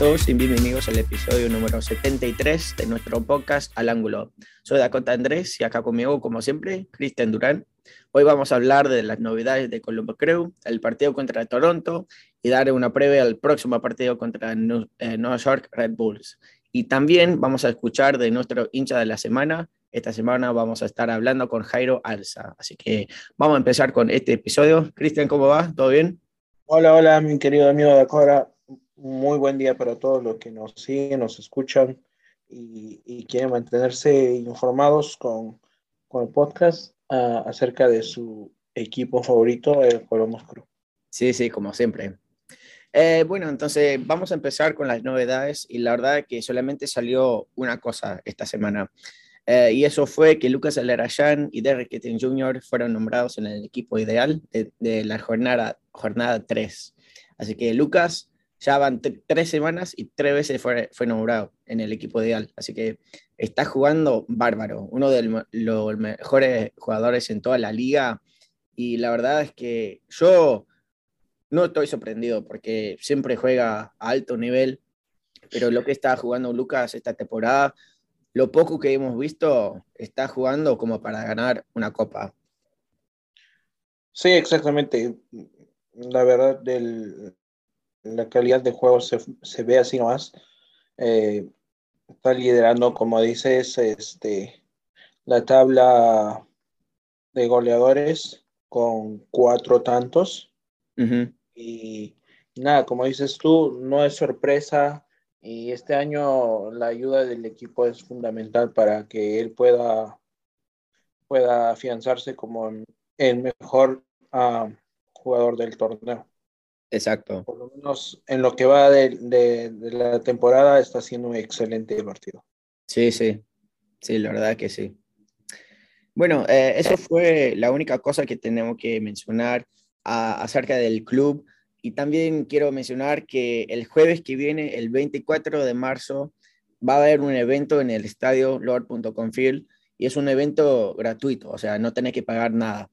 todos y bienvenidos al episodio número 73 de nuestro podcast Al Ángulo. Soy Dakota Andrés y acá conmigo, como siempre, Cristian Durán. Hoy vamos a hablar de las novedades de Colombo Crew, el partido contra Toronto y dar una previa al próximo partido contra eh, Nueva York Red Bulls. Y también vamos a escuchar de nuestro hincha de la semana. Esta semana vamos a estar hablando con Jairo Alza. Así que vamos a empezar con este episodio. Cristian, ¿cómo va? ¿Todo bien? Hola, hola, mi querido amigo de Acora. Muy buen día para todos los que nos siguen, nos escuchan y, quieren mantenerse informados con, con el podcast uh, acerca de su equipo favorito, el Colomos Cruz. Sí, sí, como siempre. Eh, bueno, entonces vamos a empezar con las novedades y la verdad que solamente salió una cosa esta semana. Eh, y eso fue que Lucas Alarayán y Derek Ketten Jr. fueron nombrados en el equipo ideal de, la jornada, jornada 3. Así que Lucas ya van tres semanas y tres veces fue, fue nombrado en el equipo ideal. Así que está jugando bárbaro, uno de los mejores jugadores en toda la liga. Y la verdad es que yo no estoy sorprendido porque siempre juega a alto nivel, pero lo que está jugando Lucas esta temporada lo poco que hemos visto, está jugando como para ganar una copa. Sí, exactamente. La verdad, del, la calidad de juego se, se ve así nomás. Eh, está liderando, como dices, este, la tabla de goleadores con cuatro tantos. y, nada, como dices tú, no es sorpresa y este año la ayuda del equipo es fundamental para que él pueda, pueda afianzarse como el mejor ah, jugador del torneo. Exacto. Por lo menos en lo que va de, de, la temporada está haciendo un excelente partido. Sí, sí, sí, la verdad que sí. Bueno, eh, eso fue la única cosa que tenemos que mencionar ah, acerca del club. Y también quiero mencionar que el jueves que viene, el 24 de marzo, va a haber un evento en el estadio Lord.confield y es un evento gratuito, o sea, no tenés que pagar nada.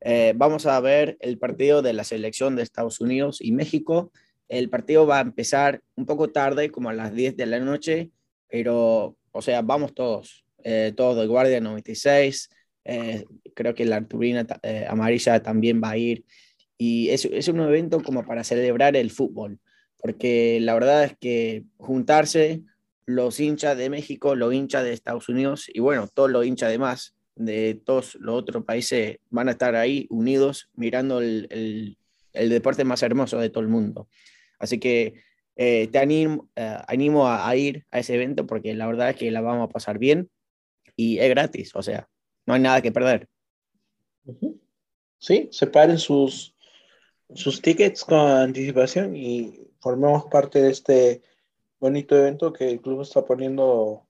Eh, vamos a ver el partido de la selección de Estados Unidos y México. El partido va a empezar un poco tarde, como a las 10 de la noche, pero, o sea, vamos todos, eh, todos de Guardia 96. Eh, creo que la turbina amarilla también va a ir. Y es, es un evento como para celebrar el fútbol, porque la verdad es que juntarse los hinchas de México, los hinchas de Estados Unidos y bueno, todos los hinchas de más de todos los otros países van a estar ahí unidos mirando el, el, deporte más hermoso de todo el mundo. Así que eh, te animo, eh, animo a, ir a ese evento porque la verdad es que la vamos a pasar bien y es gratis, o sea, no hay nada que perder. Sí, separen sus, sus tickets con anticipación y formemos parte de este bonito evento que el club está poniendo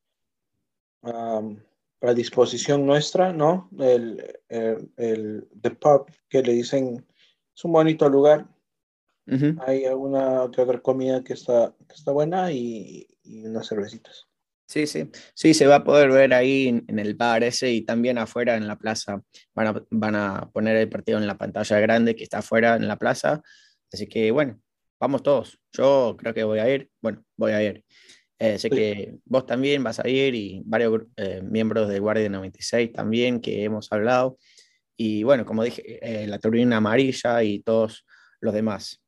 a disposición nuestra, ¿no? El, el, el, The Pub, que le dicen, es un bonito lugar. Hay alguna que otra comida que está, que está buena y, y unas cervecitas. Sí, sí, sí, se va a poder ver ahí en, el bar ese y también afuera en la plaza. Van a, van a poner el partido en la pantalla grande que está afuera en la plaza. Así que bueno, vamos todos. Yo creo que voy a ir. Bueno, voy a ir. Eh, sé que vos también vas a ir y varios eh, miembros de Guardia 96 también que hemos hablado. Y bueno, como dije, eh, la turbina amarilla y todos los demás.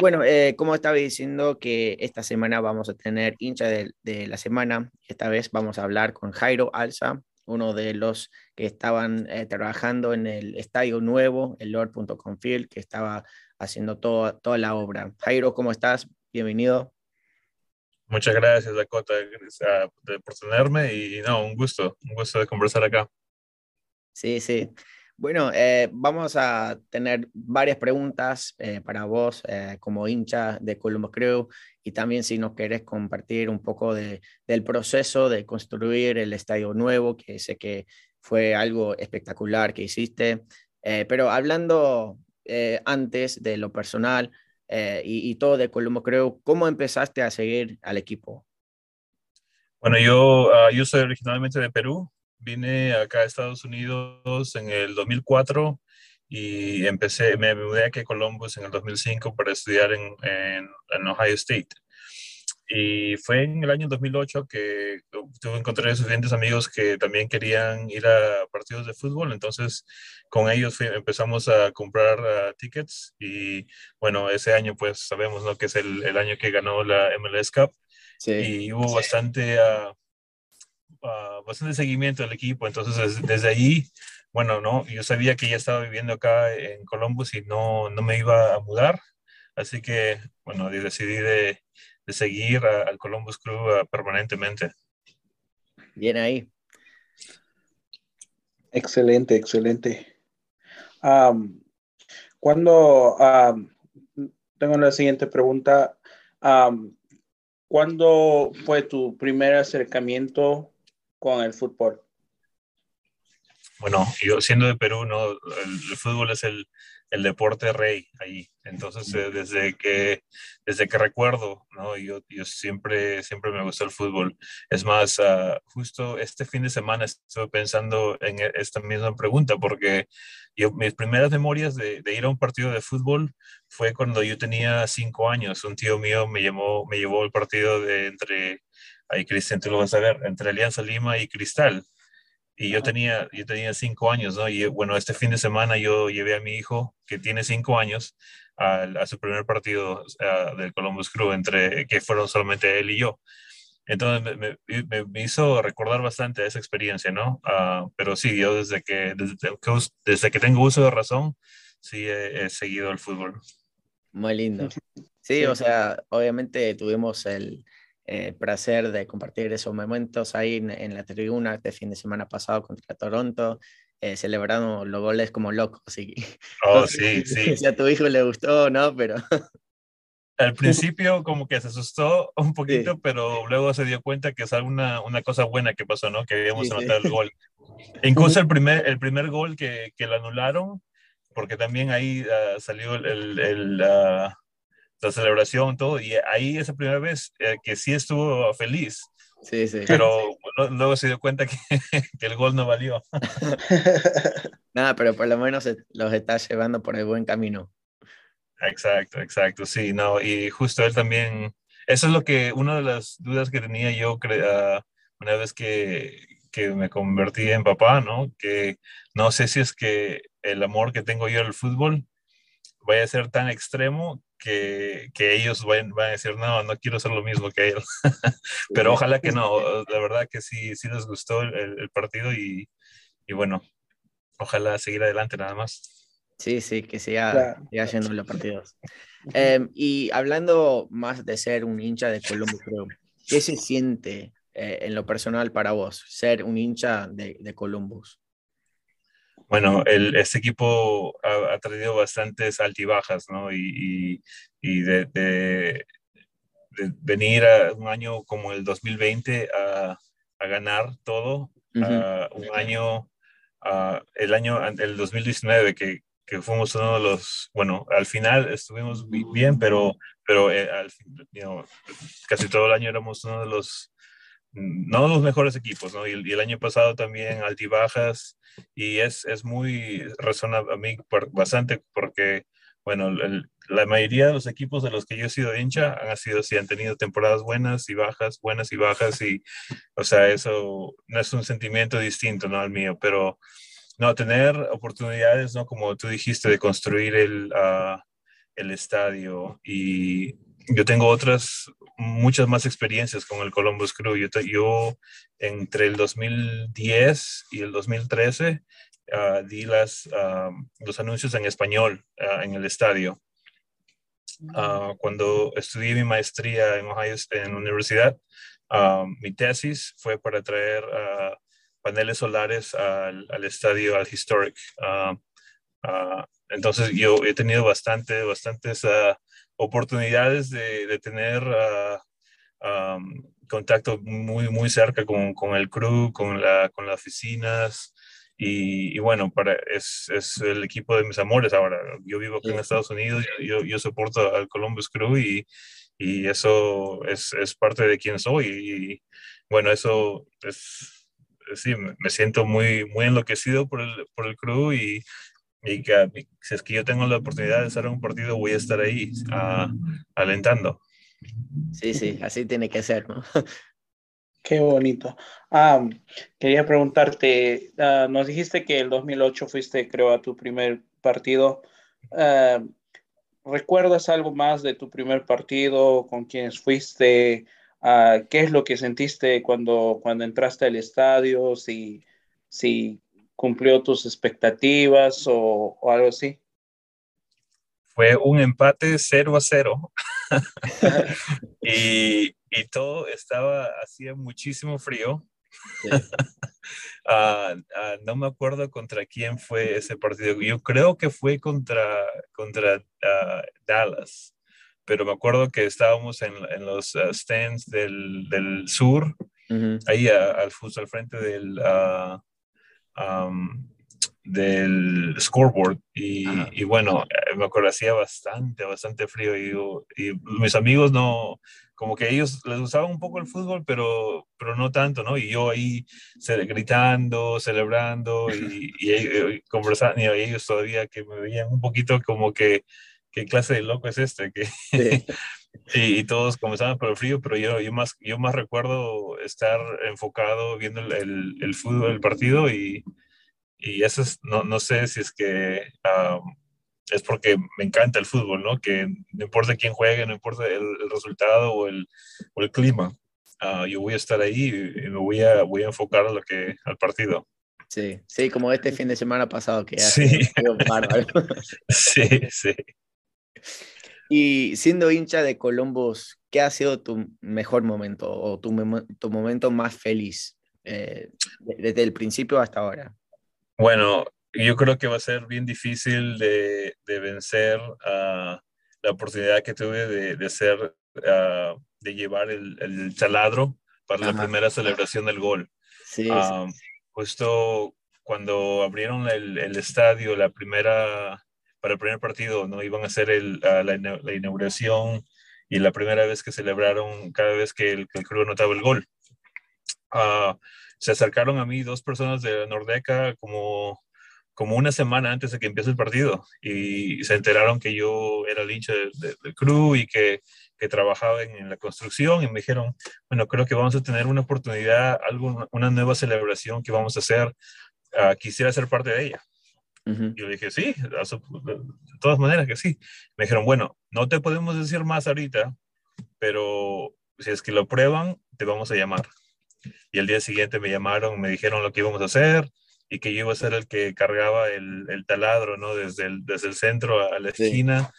Bueno, como estaba diciendo que esta semana vamos a tener hincha de, la semana. Esta vez vamos a hablar con Jairo Alza, uno de los que estaban trabajando en el estadio nuevo, el Lord.confield, que estaba haciendo toda la obra. Jairo, ¿cómo estás? Bienvenido. Muchas gracias, Dakota, por tenerme y no, un gusto, un gusto de conversar acá. Sí, sí. Bueno, eh, vamos a tener varias preguntas eh, para vos eh, como hincha de Columbus Crew y también si nos querés compartir un poco de, del proceso de construir el estadio nuevo, que sé que fue algo espectacular que hiciste. pero hablando antes de lo personal y, y, todo de Columbus Crew, ¿cómo empezaste a seguir al equipo? Bueno, yo, ah, yo soy originalmente de Perú, Vine acá a Estados Unidos en el 2004 y empecé, me mudé aquí a Columbus en el 2005 para estudiar en, en Ohio State. Y fue en el año 2008 que tuve encontré suficientes amigos que también querían ir a partidos de fútbol, entonces con ellos empezamos a comprar uh, tickets y bueno, ese año pues sabemos ¿no? que es el, el año que ganó la MLS Cup. Sí. y hubo bastante, uh, uh, bastante seguimiento del equipo, entonces desde ahí, bueno, no, yo sabía que ya estaba viviendo acá en Columbus y no, no me iba a mudar, así que bueno, decidí de de seguir a, al Columbus Crew uh, permanentemente. Bien ahí. Excelente, excelente. Um, cuando um, tengo la siguiente pregunta, um, ¿cuándo fue tu primer acercamiento con el fútbol? Bueno, yo siendo de Perú, no, el, el fútbol es el, el deporte rey ahí. Entonces, eh, desde, que, desde que recuerdo, ¿no? yo, yo siempre, siempre me gustó el fútbol. Es más, uh, justo este fin de semana estuve pensando en e, esta misma pregunta, porque yo, mis primeras memorias de, de, ir a un partido de fútbol fue cuando yo tenía cinco años. Un tío mío me, llamó, me llevó al partido de entre, ahí Cristian, tú lo vas a ver, entre Alianza Lima y Cristal y yo tenía, yo tenía cinco años, ¿no? Y bueno, este fin de semana yo llevé a mi hijo, que tiene cinco años, a, a su primer partido uh, del Columbus Crew, entre, que fueron solamente él y yo. Entonces me, me, me hizo recordar bastante esa experiencia, ¿no? Uh, pero sí, yo desde que, desde, desde, que tengo uso de razón, sí he, he seguido el fútbol. Muy lindo. Sí, sí, o sea, obviamente tuvimos el, eh, placer de compartir esos momentos ahí en, en, la tribuna este fin de semana pasado contra Toronto. Eh, celebramos los goles como locos. Así oh, no sí, sí. Si a tu hijo le gustó no, pero... Al principio como que se asustó un poquito, sí. pero luego se dio cuenta que es alguna una cosa buena que pasó, ¿no? Que habíamos sí, anotado sí. el gol. Incluso el primer, el primer gol que, que lo anularon, porque también ahí uh, salió el, el, el uh, la celebración, todo, y ahí esa primera vez eh, que sí estuvo feliz. Sí, sí. Pero luego se dio cuenta que, que el gol no valió. Nada, pero por lo menos los está llevando por el buen camino. Exacto, exacto, sí, no, y justo él también, eso es lo que, una de las dudas que tenía yo uh, una vez que, que me convertí en papá, ¿no? Que no sé si es que el amor que tengo yo al fútbol vaya a ser tan extremo que, que ellos van, van, a decir, no, no quiero hacer lo mismo que él. Pero ojalá que no, la verdad que sí, sí les gustó el, el partido y, y, bueno, ojalá seguir adelante nada más. Sí, sí, que siga, claro. siga yendo los partidos. Eh, y hablando más de ser un hincha de Columbus Crew, ¿qué se siente eh, en lo personal para vos ser un hincha de, de Columbus? Bueno, el, este equipo ha, ha, traído bastantes altibajas, ¿no? Y, y, y de, de, de, venir a un año como el 2020 a, a ganar todo, uh -huh. un año, uh, el año, el 2019, que, que fuimos uno de los, bueno, al final estuvimos bien, pero, pero eh, al, you know, casi todo el año éramos uno de los no los mejores equipos, ¿no? Y, el año pasado también altibajas y es, es muy razonable a mí bastante porque, bueno, la mayoría de los equipos de los que yo he sido hincha han sido, sí, han tenido temporadas buenas y bajas, buenas y bajas y, o sea, eso no es un sentimiento distinto, ¿no? Al mío, pero, no, tener oportunidades, ¿no? Como tú dijiste, de construir el, uh, el estadio y yo tengo otras, muchas más experiencias con el Columbus Crew. Yo, yo entre el 2010 y el 2013 uh, di las, uh, los anuncios en español uh, en el estadio. cuando estudié mi maestría en Ohio, en la universidad, mi tesis fue para traer paneles solares al, al, estadio, al Historic. entonces yo he tenido bastante, bastantes oportunidades de, de tener uh, um, contacto muy, muy cerca con, con, el crew, con, la, con las oficinas. Y, y bueno, para, es, es, el equipo de mis amores ahora. Yo vivo aquí en Estados Unidos, yo, yo soporto al Columbus Crew y, y eso es, es, parte de quien soy. Y bueno, eso es, sí, me siento muy, muy enloquecido por el, por el crew y y que si es que yo tengo la oportunidad de estar en un partido, voy a estar ahí alentando. Sí, sí, así tiene que ser, ¿no? Qué bonito. Ah, quería preguntarte, ah, nos dijiste que el 2008 fuiste, creo, a tu primer partido. Ah, ¿Recuerdas algo más de tu primer partido? ¿Con quiénes fuiste? ¿Qué es lo que sentiste cuando, cuando entraste al estadio? Si, si cumplió tus expectativas o, o algo así. Fue un empate 0 a 0. y, y, todo estaba, hacía muchísimo frío. uh, uh, no me acuerdo contra quién fue ese partido. Yo creo que fue contra, contra uh, Dallas, pero me acuerdo que estábamos en, en los stands del, del sur, uh -huh. ahí al, justo al frente del, um, del scoreboard y, y, bueno, eh, me acuerdo hacía bastante, bastante frío y, y, mis amigos no, como que ellos les gustaba un poco el fútbol, pero, pero no tanto, ¿no? Y yo ahí gritando, celebrando y, y, conversando, y ellos todavía que me veían un poquito como que, ¿qué clase de loco es este? Que, sí. y, y, todos comenzaban por el frío, pero yo, yo, más, yo más recuerdo estar enfocado viendo el, el, el fútbol, el partido y y eso es, no, no sé si es que um, es porque me encanta el fútbol, ¿no? Que no importa quién juegue, no importa el, el resultado o el, o el clima, uh, yo voy a estar ahí y me voy a, voy a enfocar a lo que, al partido. Sí, sí, como este fin de semana pasado que sí. sí, sí. Y siendo hincha de Columbus, ¿qué ha sido tu mejor momento o tu, tu momento más feliz eh, desde el principio hasta ahora? Bueno, yo creo que va a ser bien difícil de, de vencer uh, la oportunidad que tuve de, de ser, uh, de llevar el, el, taladro para Ajá. la primera celebración del gol. Sí, uh, sí. Justo cuando abrieron el, el, estadio, la primera, para el primer partido, no iban a hacer el, la, la, inauguración y la primera vez que celebraron cada vez que el, que el club anotaba el gol. Uh, se acercaron a mí dos personas de Nordeca como, como una semana antes de que empiece el partido y se enteraron que yo era el hincha del de, de crew y que, que trabajaba en, en, la construcción y me dijeron, bueno, creo que vamos a tener una oportunidad, algo, una nueva celebración que vamos a hacer, uh, quisiera ser parte de ella. Uh -huh. Yo le dije, sí, de todas maneras que sí. Me dijeron, bueno, no te podemos decir más ahorita, pero si es que lo prueban, te vamos a llamar y el día siguiente me llamaron, me dijeron lo que íbamos a hacer y que yo iba a ser el que cargaba el, el taladro, ¿no? Desde el, desde el centro a la esquina. Sí.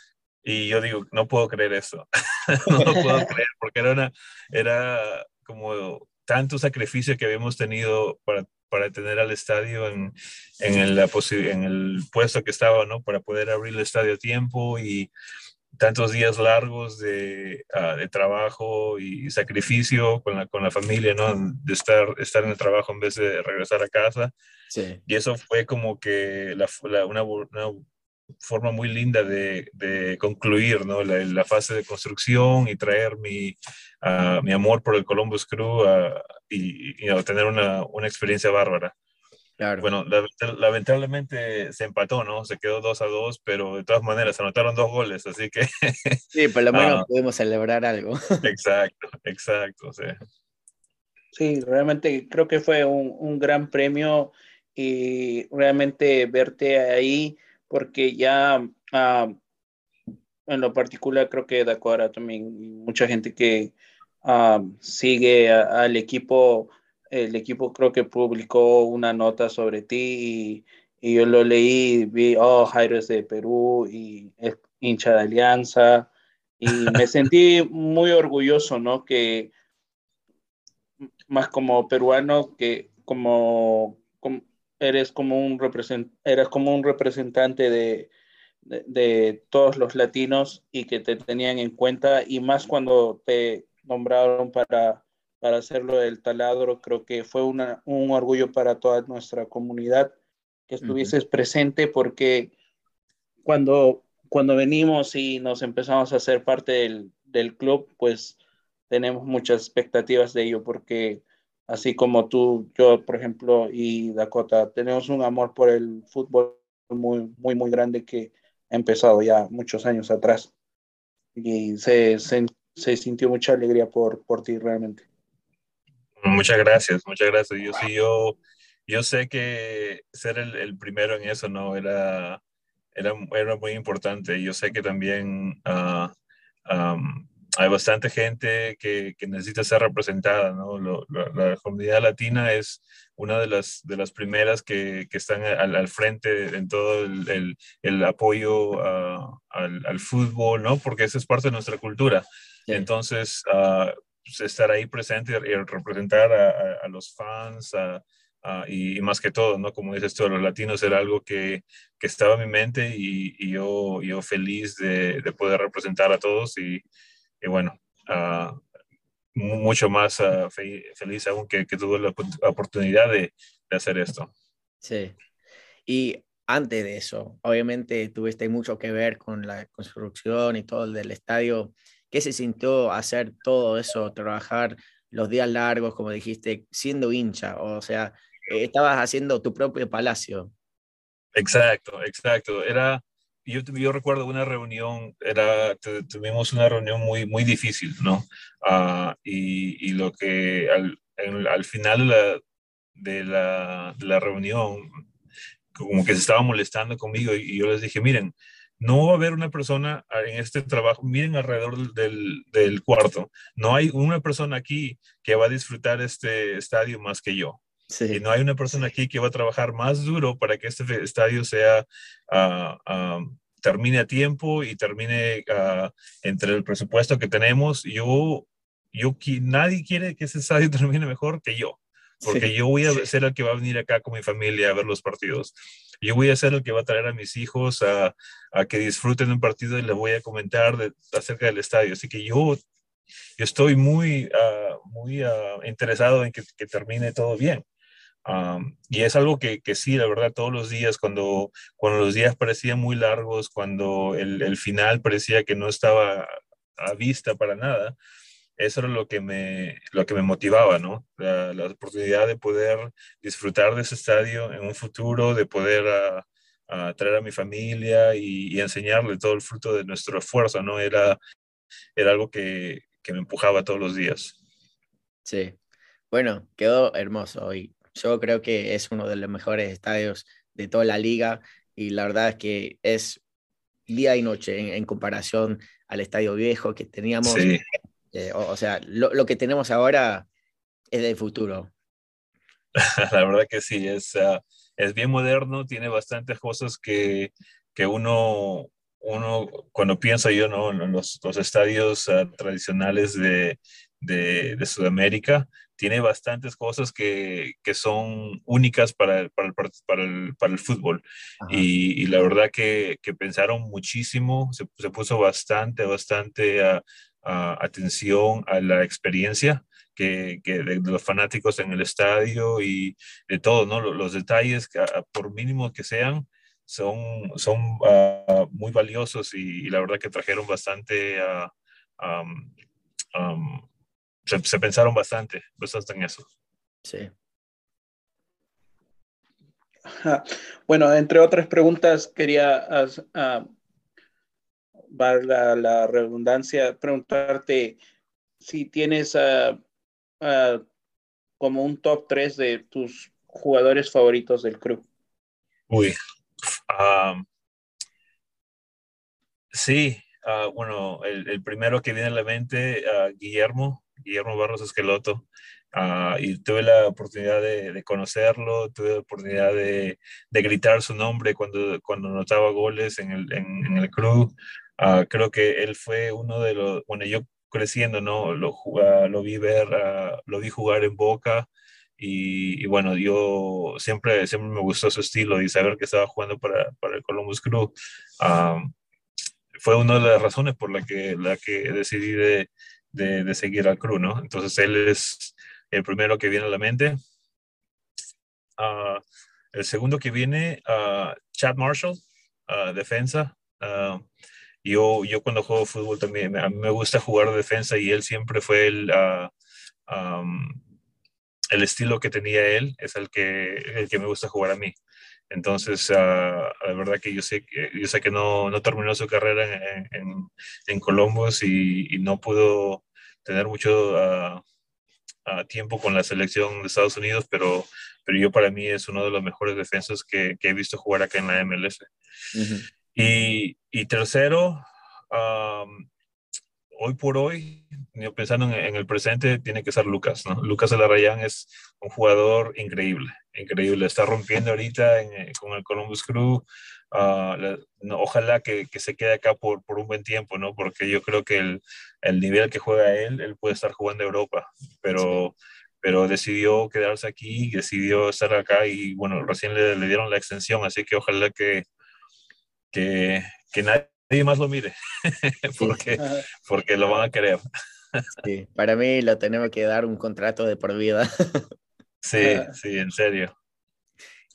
Y yo digo, no puedo creer eso. no lo puedo creer porque era, una, era como tanto sacrificio que habíamos tenido para, para tener al estadio en, en, el, en el puesto que estaba, ¿no? Para poder abrir el estadio a tiempo y tantos días largos de, uh, de, trabajo y sacrificio con la, con la familia, ¿no? De estar, estar en el trabajo en vez de regresar a casa. Sí. Y eso fue como que la, la, una, una, forma muy linda de, de concluir, ¿no? La, la, fase de construcción y traer mi, uh, mi amor por el Columbus Crew uh, y, y you know, tener una, una experiencia bárbara. Claro. Bueno, lamentablemente se empató, ¿no? Se quedó 2 a 2, pero de todas maneras se anotaron dos goles, así que... Sí, por lo menos uh, podemos celebrar algo. Exacto, exacto, sí. Sí, realmente creo que fue un, un gran premio y realmente verte ahí, porque ya uh, en lo particular creo que acuerdo también mucha gente que uh, sigue al equipo el equipo creo que publicó una nota sobre ti y, y yo lo leí, vi, oh, Jairo es de Perú y es hincha de Alianza y me sentí muy orgulloso, ¿no? Que más como peruano que como eres como un represent, eres como un representante de, de, de, todos los latinos y que te tenían en cuenta y más cuando te nombraron para para hacerlo del taladro. Creo que fue una, un orgullo para toda nuestra comunidad que estuvieses uh -huh. presente porque cuando, cuando venimos y nos empezamos a hacer parte del, del club, pues tenemos muchas expectativas de ello porque así como tú, yo, por ejemplo, y Dakota, tenemos un amor por el fútbol muy, muy, muy grande que ha empezado ya muchos años atrás. Y se, se, sintió mucha alegría por, por ti realmente. Muchas gracias, muchas gracias. Yo sí, yo, yo sé que ser el, el primero en eso, ¿no? Era, era, era, muy importante. Yo sé que también um, hay bastante gente que, que, necesita ser representada, ¿no? Lo, la, comunidad latina es una de las, de las primeras que, que están al, al, frente en todo el, el, el apoyo uh, al, al, fútbol, ¿no? Porque esa es parte de nuestra cultura. Sí. Entonces, uh, estar ahí presente y representar a, a, a los fans, a, Uh, y, y, más que todo, ¿no? Como dices tú, los latinos era algo que, que estaba en mi mente y, y yo, yo feliz de, de, poder representar a todos y, y bueno, uh, mucho más uh, fe feliz aún que, que, tuve la oportunidad de, de, hacer esto. Sí. Y antes de eso, obviamente tuviste mucho que ver con la construcción y todo el del estadio. ¿Qué se sintió hacer todo eso, trabajar los días largos, como dijiste, siendo hincha? O sea, eh, estabas haciendo tu propio palacio. Exacto, exacto. Era, yo, yo recuerdo una reunión, era, tuvimos una reunión muy, muy difícil, ¿no? Uh, y, y, lo que al, en, al final la, de la, de la reunión, como que se estaba molestando conmigo y, y yo les dije, miren, no va a haber una persona en este trabajo, miren alrededor del, del, cuarto, no hay una persona aquí que va a disfrutar este estadio más que yo. Sí. Y no hay una persona aquí que va a trabajar más duro para que este estadio sea, uh, uh, termine a tiempo y termine uh, entre el presupuesto que tenemos. Yo, yo, nadie quiere que ese estadio termine mejor que yo, porque sí. yo voy a ser el que va a venir acá con mi familia a ver los partidos. Yo voy a ser el que va a traer a mis hijos a, a que disfruten un partido y les voy a comentar de, acerca del estadio. Así que yo, yo estoy muy, muy interesado en que, que termine todo bien. Um, y es algo que, que, sí, la verdad, todos los días, cuando, cuando los días parecían muy largos, cuando el, el final parecía que no estaba a vista para nada, eso era lo que me, lo que me motivaba, ¿no? La, la oportunidad de poder disfrutar de ese estadio en un futuro, de poder a, a traer a mi familia y, y, enseñarle todo el fruto de nuestro esfuerzo, ¿no? Era, era algo que, que me empujaba todos los días. Sí. Bueno, quedó hermoso hoy yo creo que es uno de los mejores estadios de toda la liga y la verdad es que es día y noche en, en comparación al estadio viejo que teníamos. Sí. Eh, o, o, sea, lo, lo, que tenemos ahora es del futuro. la verdad que sí, es, uh, es bien moderno, tiene bastantes cosas que, que uno, uno, cuando piensa yo ¿no? los, los estadios uh, tradicionales de, de, de Sudamérica, tiene bastantes cosas que, que son únicas para, para, el, para, el, para el fútbol. Y, y, la verdad que, que pensaron muchísimo, se, se, puso bastante, bastante a, a atención a la experiencia que, que de, de, los fanáticos en el estadio y de todo, ¿no? Los, los detalles, que, por mínimos que sean, son, son uh, muy valiosos y, y, la verdad que trajeron bastante a... Um, um, se, se pensaron bastante, bastante en eso. Sí. Bueno, entre otras preguntas, quería, uh, la, la, redundancia, preguntarte si tienes uh, uh, como un top 3 de tus jugadores favoritos del club. Uy, um, sí, bueno, el, el, primero que viene a la mente, Guillermo, Guillermo Barros Esqueloto, uh, y tuve la oportunidad de, conocerlo, tuve la oportunidad de, gritar su nombre cuando, cuando notaba goles en el, en, el club. Uh, creo que él fue uno de los, bueno, yo creciendo, ¿no? Lo, lo vi ver, lo vi jugar en Boca. Y, y, bueno, yo siempre, siempre me gustó su estilo y saber que estaba jugando para, para el Columbus Crew. Fue una de las razones por la que, la que decidí de, de, de, seguir al crew, ¿no? Entonces él es el primero que viene a la mente. Uh, el segundo que viene, uh, Chad Marshall, uh, defensa. yo, yo cuando juego fútbol también, a mí me gusta jugar defensa y él siempre fue el, el estilo que tenía él, es el que, el que me gusta jugar a mí. Entonces, la verdad que yo sé, yo sé que no, no terminó su carrera en, en Columbus y, y, no pudo tener mucho uh, tiempo con la selección de Estados Unidos, pero, pero yo para mí es uno de los mejores defensas que, que he visto jugar acá en la MLS. Uh -huh. y, y, tercero, um, hoy por hoy, pensando en, en, el presente, tiene que ser Lucas, ¿no? Lucas Alarrayán es un jugador increíble, increíble. Está rompiendo ahorita en, con el Columbus Crew. Uh, la, no, ojalá que, que, se quede acá por, por, un buen tiempo, ¿no? Porque yo creo que el, el, nivel que juega él, él puede estar jugando Europa, pero, sí. pero decidió quedarse aquí, decidió estar acá y bueno, recién le, le dieron la extensión, así que ojalá que, que, que nadie nadie más lo mire, porque, porque lo van a querer. Sí, para mí lo tenemos que dar un contrato de por vida. Sí, sí, en serio.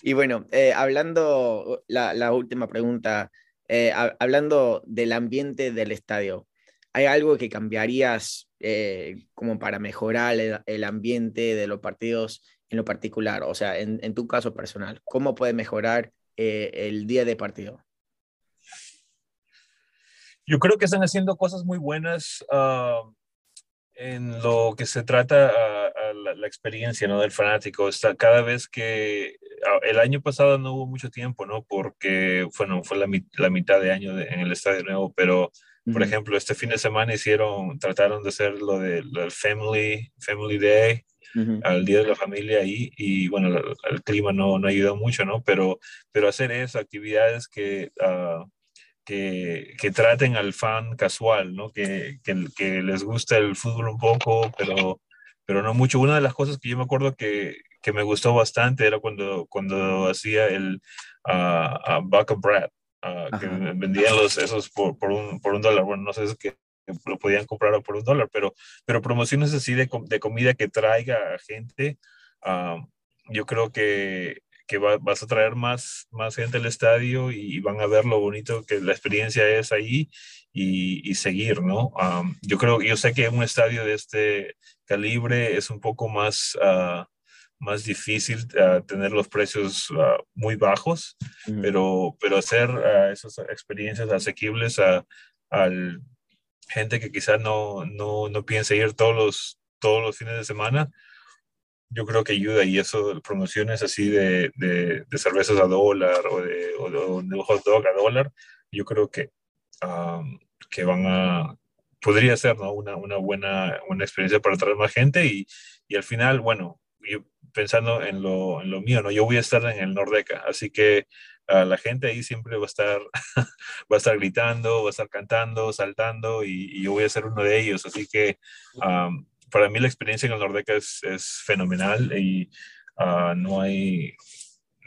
Y bueno, eh, hablando, la, la, última pregunta, eh, hablando del ambiente del estadio, ¿hay algo que cambiarías eh, como para mejorar el, el, ambiente de los partidos en lo particular? O sea, en, en tu caso personal, ¿cómo puede mejorar eh, el día de partido? Yo creo que están haciendo cosas muy buenas uh, en lo que se trata a, a la, la, experiencia ¿no? del fanático. Está cada vez que el año pasado no hubo mucho tiempo, ¿no? Porque bueno, fue la, la mitad de año de, en el estadio nuevo, pero por ejemplo, este fin de semana hicieron, trataron de hacer lo del de, Family, Family Day, Uh -huh. al Día de la Familia ahí y bueno, el, el, clima no, no ayudó mucho, ¿no? Pero, pero hacer eso, actividades que, uh, que, que, traten al fan casual, ¿no? Que, que, que, les gusta el fútbol un poco, pero, pero no mucho. Una de las cosas que yo me acuerdo que, que me gustó bastante era cuando, cuando hacía el uh, uh, Buck of Brad, uh, que vendían los, esos por, por, un, por un dólar. Bueno, no sé si es que lo podían comprar por un dólar, pero, pero promociones así de, de comida que traiga a gente, yo creo que que va, vas a traer más, más gente al estadio y van a ver lo bonito que la experiencia es ahí y, y seguir, ¿no? Um, yo creo, yo sé que un estadio de este calibre es un poco más, uh, más difícil uh, tener los precios uh, muy bajos, mm. pero, pero hacer esas experiencias asequibles a, a gente que quizás no, no, no piensa ir todos los, todos los fines de semana, yo creo que ayuda y eso, promociones así de, de, de cervezas a dólar o de, o de, hot dog a dólar, yo creo que, um, que van a, podría ser ¿no? una, una buena, una experiencia para traer más gente y, y al final, bueno, yo pensando en lo, en lo mío, ¿no? yo voy a estar en el Nordeca, así que uh, la gente ahí siempre va a estar, va a estar gritando, va a estar cantando, saltando y, y, yo voy a ser uno de ellos, así que... Um, para mí la experiencia en el Nordeca es, es fenomenal y uh, no hay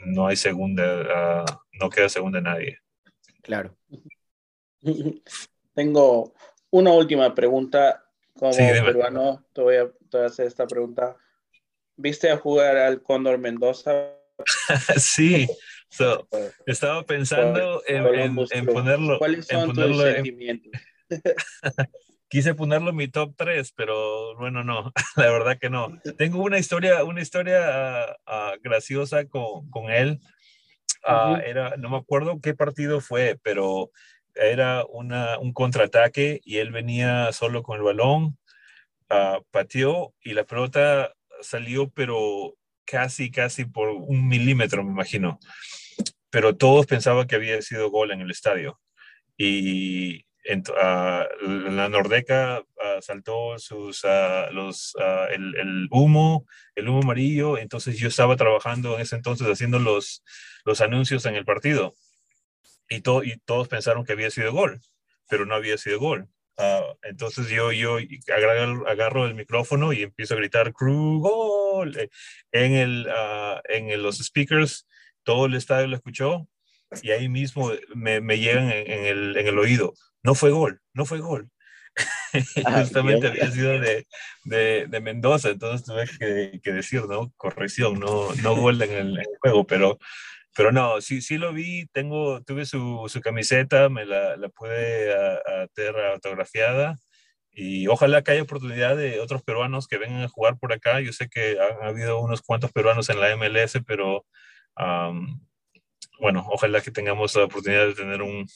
no hay segunda, uh, no queda segunda nadie. Claro. Tengo una última pregunta como sí, peruano, te voy, a, te voy, a, hacer esta pregunta. ¿Viste a jugar al Cóndor Mendoza? sí, so, estaba pensando en, en, en, ponerlo. ¿Cuáles son en ponerlo tus sentimientos? quise ponerlo en mi top 3, pero bueno, no, la verdad que no. Tengo una historia, una historia uh, uh, graciosa con, con él. Uh, uh -huh. Era, no me acuerdo qué partido fue, pero era una, un contraataque y él venía solo con el balón, pateó y la pelota salió, pero casi, casi por un milímetro, me imagino. Pero todos pensaban que había sido gol en el estadio. Y en, uh, la Nordeca uh, saltó sus, los, el, humo, el humo amarillo, entonces yo estaba trabajando en ese entonces haciendo los, los anuncios en el partido y todos pensaron que había sido gol, pero no había sido gol. Entonces yo, yo agarro, agarro, el micrófono y empiezo a gritar crew gol en, el, en el, los speakers, todo el estadio lo escuchó y ahí mismo me, me llegan en, en, el, en el oído no fue gol, no fue gol. Ah, Justamente había sido de, de, de, Mendoza, entonces tuve que, que, decir, ¿no? Corrección, no, no gol en el, juego, pero, pero no, sí, sí lo vi, tengo, tuve su, su camiseta, me la, la pude hacer autografiada y ojalá que haya oportunidad de otros peruanos que vengan a jugar por acá. Yo sé que han habido unos cuantos peruanos en la MLS, pero um, bueno, ojalá que tengamos la oportunidad de tener un,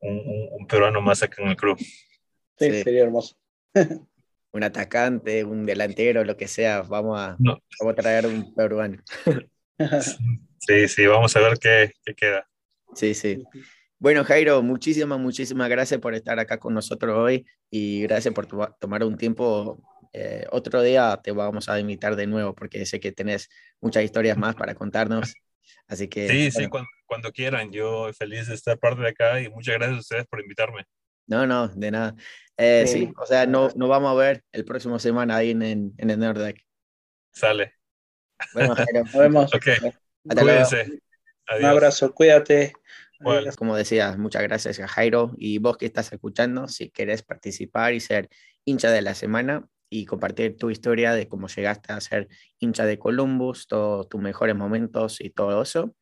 un, peruano más acá en el club. Sí, sería hermoso. un atacante, un delantero, lo que sea, vamos a, vamos a traer un peruano. sí, sí, vamos a ver qué, qué queda. Sí, sí. Bueno, Jairo, muchísimas, muchísimas gracias por estar acá con nosotros hoy y gracias por tomar un tiempo. Eh, otro día te vamos a invitar de nuevo porque sé que tenés muchas historias más para contarnos. Así que. Sí, sí, cuando, quieran. Yo feliz de estar parte de acá y muchas gracias a ustedes por invitarme. No, no, de nada. Eh, sí, o sea, no, nos vamos a ver el próximo semana ahí en, en, el Nordec. Sale. Bueno, Jairo, nos vemos. Ok. Cuídense. Un abrazo, cuídate. Como decías, muchas gracias a Jairo y vos que estás escuchando, si querés participar y ser hincha de la semana y compartir tu historia de cómo llegaste a ser hincha de Columbus, todos tus mejores momentos y todo eso,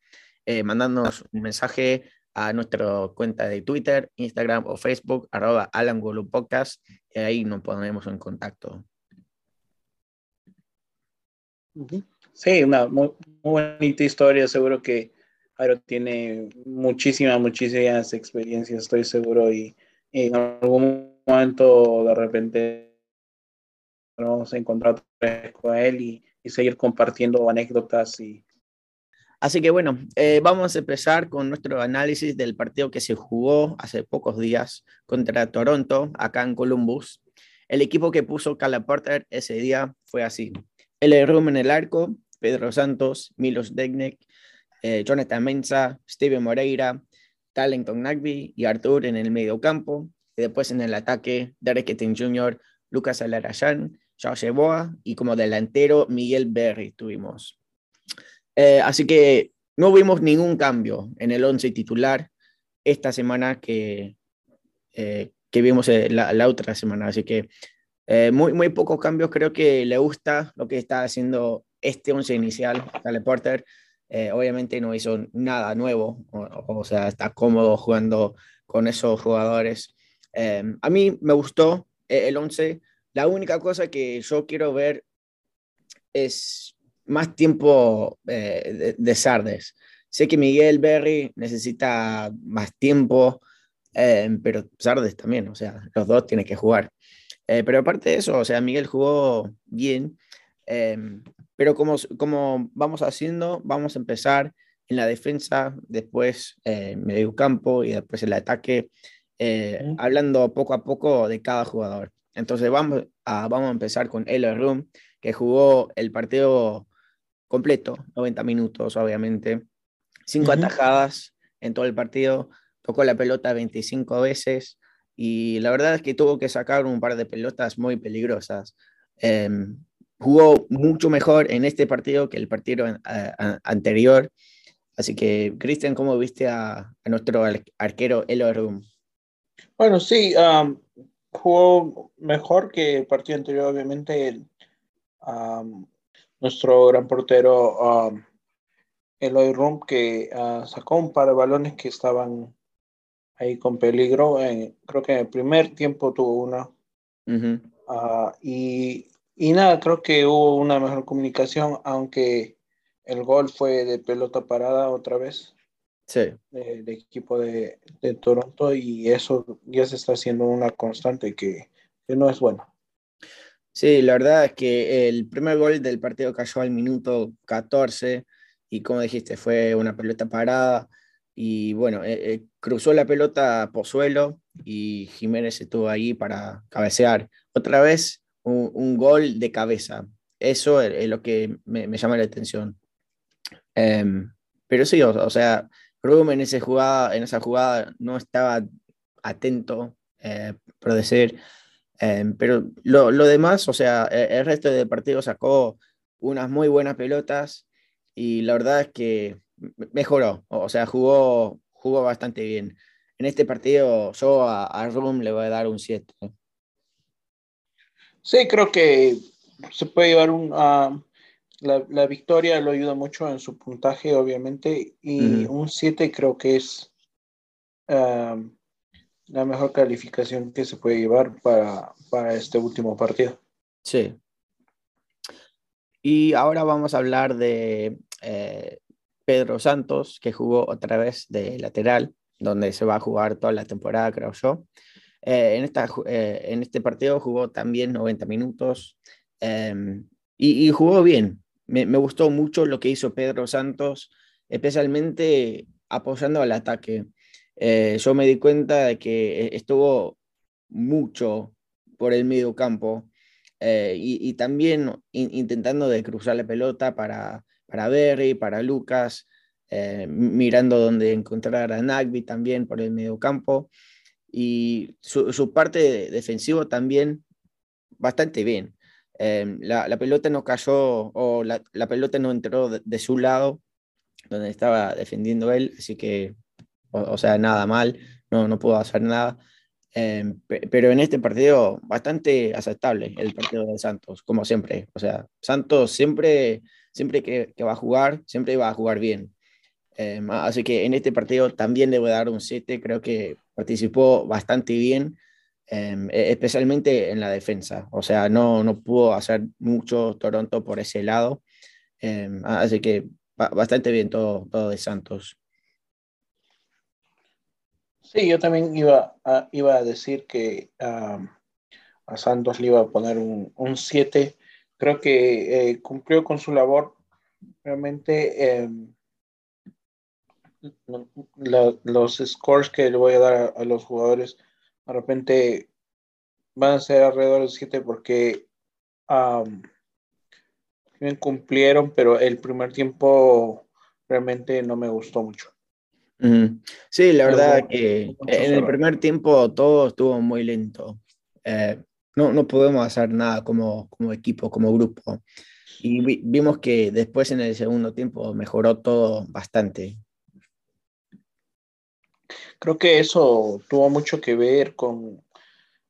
eh, mandándonos un mensaje a nuestra cuenta de Twitter, Instagram o Facebook, arroba Alan Podcast, y ahí nos ponemos en contacto. Sí, una muy bonita historia, seguro que Jairo tiene muchísimas, muchísimas experiencias, estoy seguro, y, en algún momento de repente vamos a encontrar con él y, seguir compartiendo anécdotas y, Así que bueno, eh, vamos a empezar con nuestro análisis del partido que se jugó hace pocos días contra Toronto, acá en Columbus. El equipo que puso Cala Porter ese día fue así. El Rum en el arco, Pedro Santos, Milos Degnek, eh, Jonathan Mensa, Steven Moreira, Talenton Nagby y Artur en el medio campo. Y después en el ataque, Derek Etten Jr., Lucas Alarayan, Josh Boa y como delantero Miguel Berry tuvimos. Eh, así que no vimos ningún cambio en el 11 titular esta semana que, eh, que vimos la, la, otra semana. Así que muy, muy pocos cambios. Creo que le gusta lo que está haciendo este 11 inicial, Cale Porter. Eh, obviamente no hizo nada nuevo, o, sea, está cómodo jugando con esos jugadores. Eh, a mí me gustó eh, el 11. La única cosa que yo quiero ver es más tiempo de, de, Sardes. Sé que Miguel Berry necesita más tiempo, pero Sardes también, o sea, los dos tienen que jugar. pero aparte de eso, o sea, Miguel jugó bien. Pero como, como vamos haciendo, vamos a empezar en la defensa, después eh, medio campo y después el ataque, eh, hablando poco a poco de cada jugador. Entonces vamos a, vamos a empezar con El Room, que jugó el partido completo, 90 minutos obviamente, cinco atajadas en todo el partido, tocó la pelota 25 veces y la verdad es que tuvo que sacar un par de pelotas muy peligrosas. Em, jugó mucho mejor en este partido que el partido anterior. Así que, Cristian, ¿cómo viste a, nuestro arquero Elorum? Bueno, sí, um, jugó mejor que el partido anterior, obviamente. Um, nuestro gran portero um, Eloy Rum, que uh, sacó un par de balones que estaban ahí con peligro. creo que en el primer tiempo tuvo una. Uh, y y nada, creo que hubo una mejor comunicación, aunque el gol fue de pelota parada otra vez. Sí. Del equipo de, de, Toronto y eso ya se está haciendo una constante que, que no es bueno. Sí, la verdad es que el primer gol del partido cayó al minuto 14 y como dijiste, fue una pelota parada y bueno, eh, eh, cruzó la pelota por suelo y Jiménez estuvo ahí para cabecear. Otra vez un, gol de cabeza. Eso es, lo que me, llama la atención. Em, pero sí, o, sea, Rum en, esa jugada, en esa jugada no estaba atento, eh, por decir, em, pero lo, lo, demás, o sea, e, el, resto del partido sacó unas muy buenas pelotas y la verdad es que mejoró, o sea, jugó, jugó bastante bien. En este partido yo a, a le voy a dar un 7. Sí, creo que se puede llevar un... la, victoria lo ayuda mucho en su puntaje, obviamente, y un 7 creo que es la mejor calificación que se puede llevar para, para este último partido. Sí. Y ahora vamos a hablar de eh, Pedro Santos, que jugó otra vez de lateral, donde se va a jugar toda la temporada, creo yo. Eh, en, esta, eh, en este partido jugó también 90 minutos em, y, jugó bien. Me, gustó mucho lo que hizo Pedro Santos, especialmente apoyando al ataque. Eh, yo me di cuenta de que estuvo mucho por el medio campo y, y, también intentando de cruzar la pelota para, para Berry, para Lucas, mirando dónde encontrar a Nagby también por el medio campo y su, parte defensiva también bastante bien. Em, la, pelota no cayó o la, pelota no entró de, su lado, donde estaba defendiendo él, así que, o, sea, nada mal, no, no pudo hacer nada. Em, pero en este partido bastante aceptable el partido de Santos, como siempre. O sea, Santos siempre, siempre que, que va a jugar, siempre va a jugar bien. Em, así que en este partido también le voy a dar un 7, creo que participó bastante bien, em, e, especialmente en la defensa. O sea, no, no pudo hacer mucho Toronto por ese lado. Em, así que bastante bien todo, todo de Santos. Sí, yo también iba a, iba a decir que a Santos le iba a poner un 7. Creo que eh, cumplió con su labor. Realmente los scores que le voy a dar a, los jugadores de repente van a ser alrededor de 7 porque cumplieron, pero el primer tiempo realmente no me gustó mucho. Sí, la verdad que en el primer tiempo todo estuvo muy lento. Eh, no, no podemos hacer nada como, como equipo, como grupo. Y vimos que después en el segundo tiempo mejoró todo bastante. Creo que eso tuvo mucho que ver con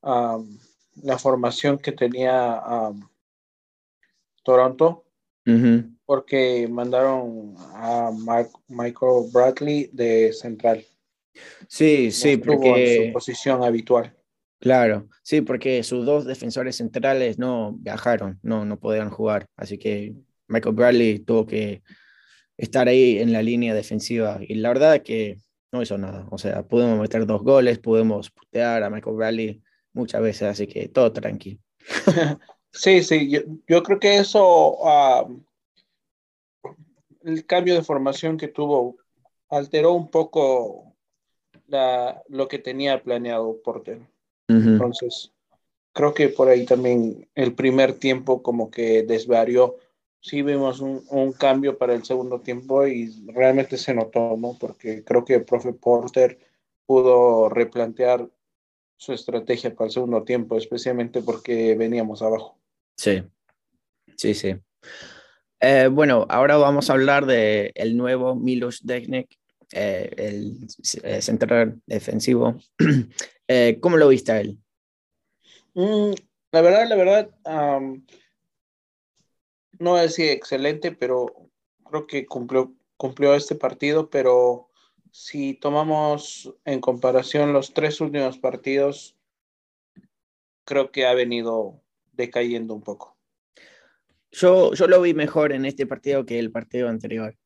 la formación que tenía Toronto, porque mandaron a Michael Bradley de central. Sí, sí, porque su posición habitual. Claro, sí, porque sus dos defensores centrales no viajaron, no, no podían jugar, así que Michael Bradley tuvo que estar ahí en la línea defensiva y la verdad que no hizo nada. O sea, pudimos meter dos goles, pudimos putear a Michael Bradley muchas veces, así que todo tranquilo. Sí, sí, yo, creo que eso, el cambio de formación que tuvo, alteró un poco la, lo que tenía planeado Porter. Entonces, creo que por ahí también el primer tiempo como que desvarió sí vimos un, un, cambio para el segundo tiempo y realmente se notó, ¿no? Porque creo que el profe Porter pudo replantear su estrategia para el segundo tiempo, especialmente porque veníamos abajo. Sí, sí, sí. Eh, bueno, ahora vamos a hablar del el nuevo Milos Deknek, eh, el, eh, central defensivo. ¿Cómo lo viste a él? Mm, la verdad, la verdad, no voy a decir excelente, pero creo que cumplió, cumplió este partido, pero si tomamos en comparación los tres últimos partidos, creo que ha venido decayendo un poco. Yo, yo lo vi mejor en este partido que el partido anterior.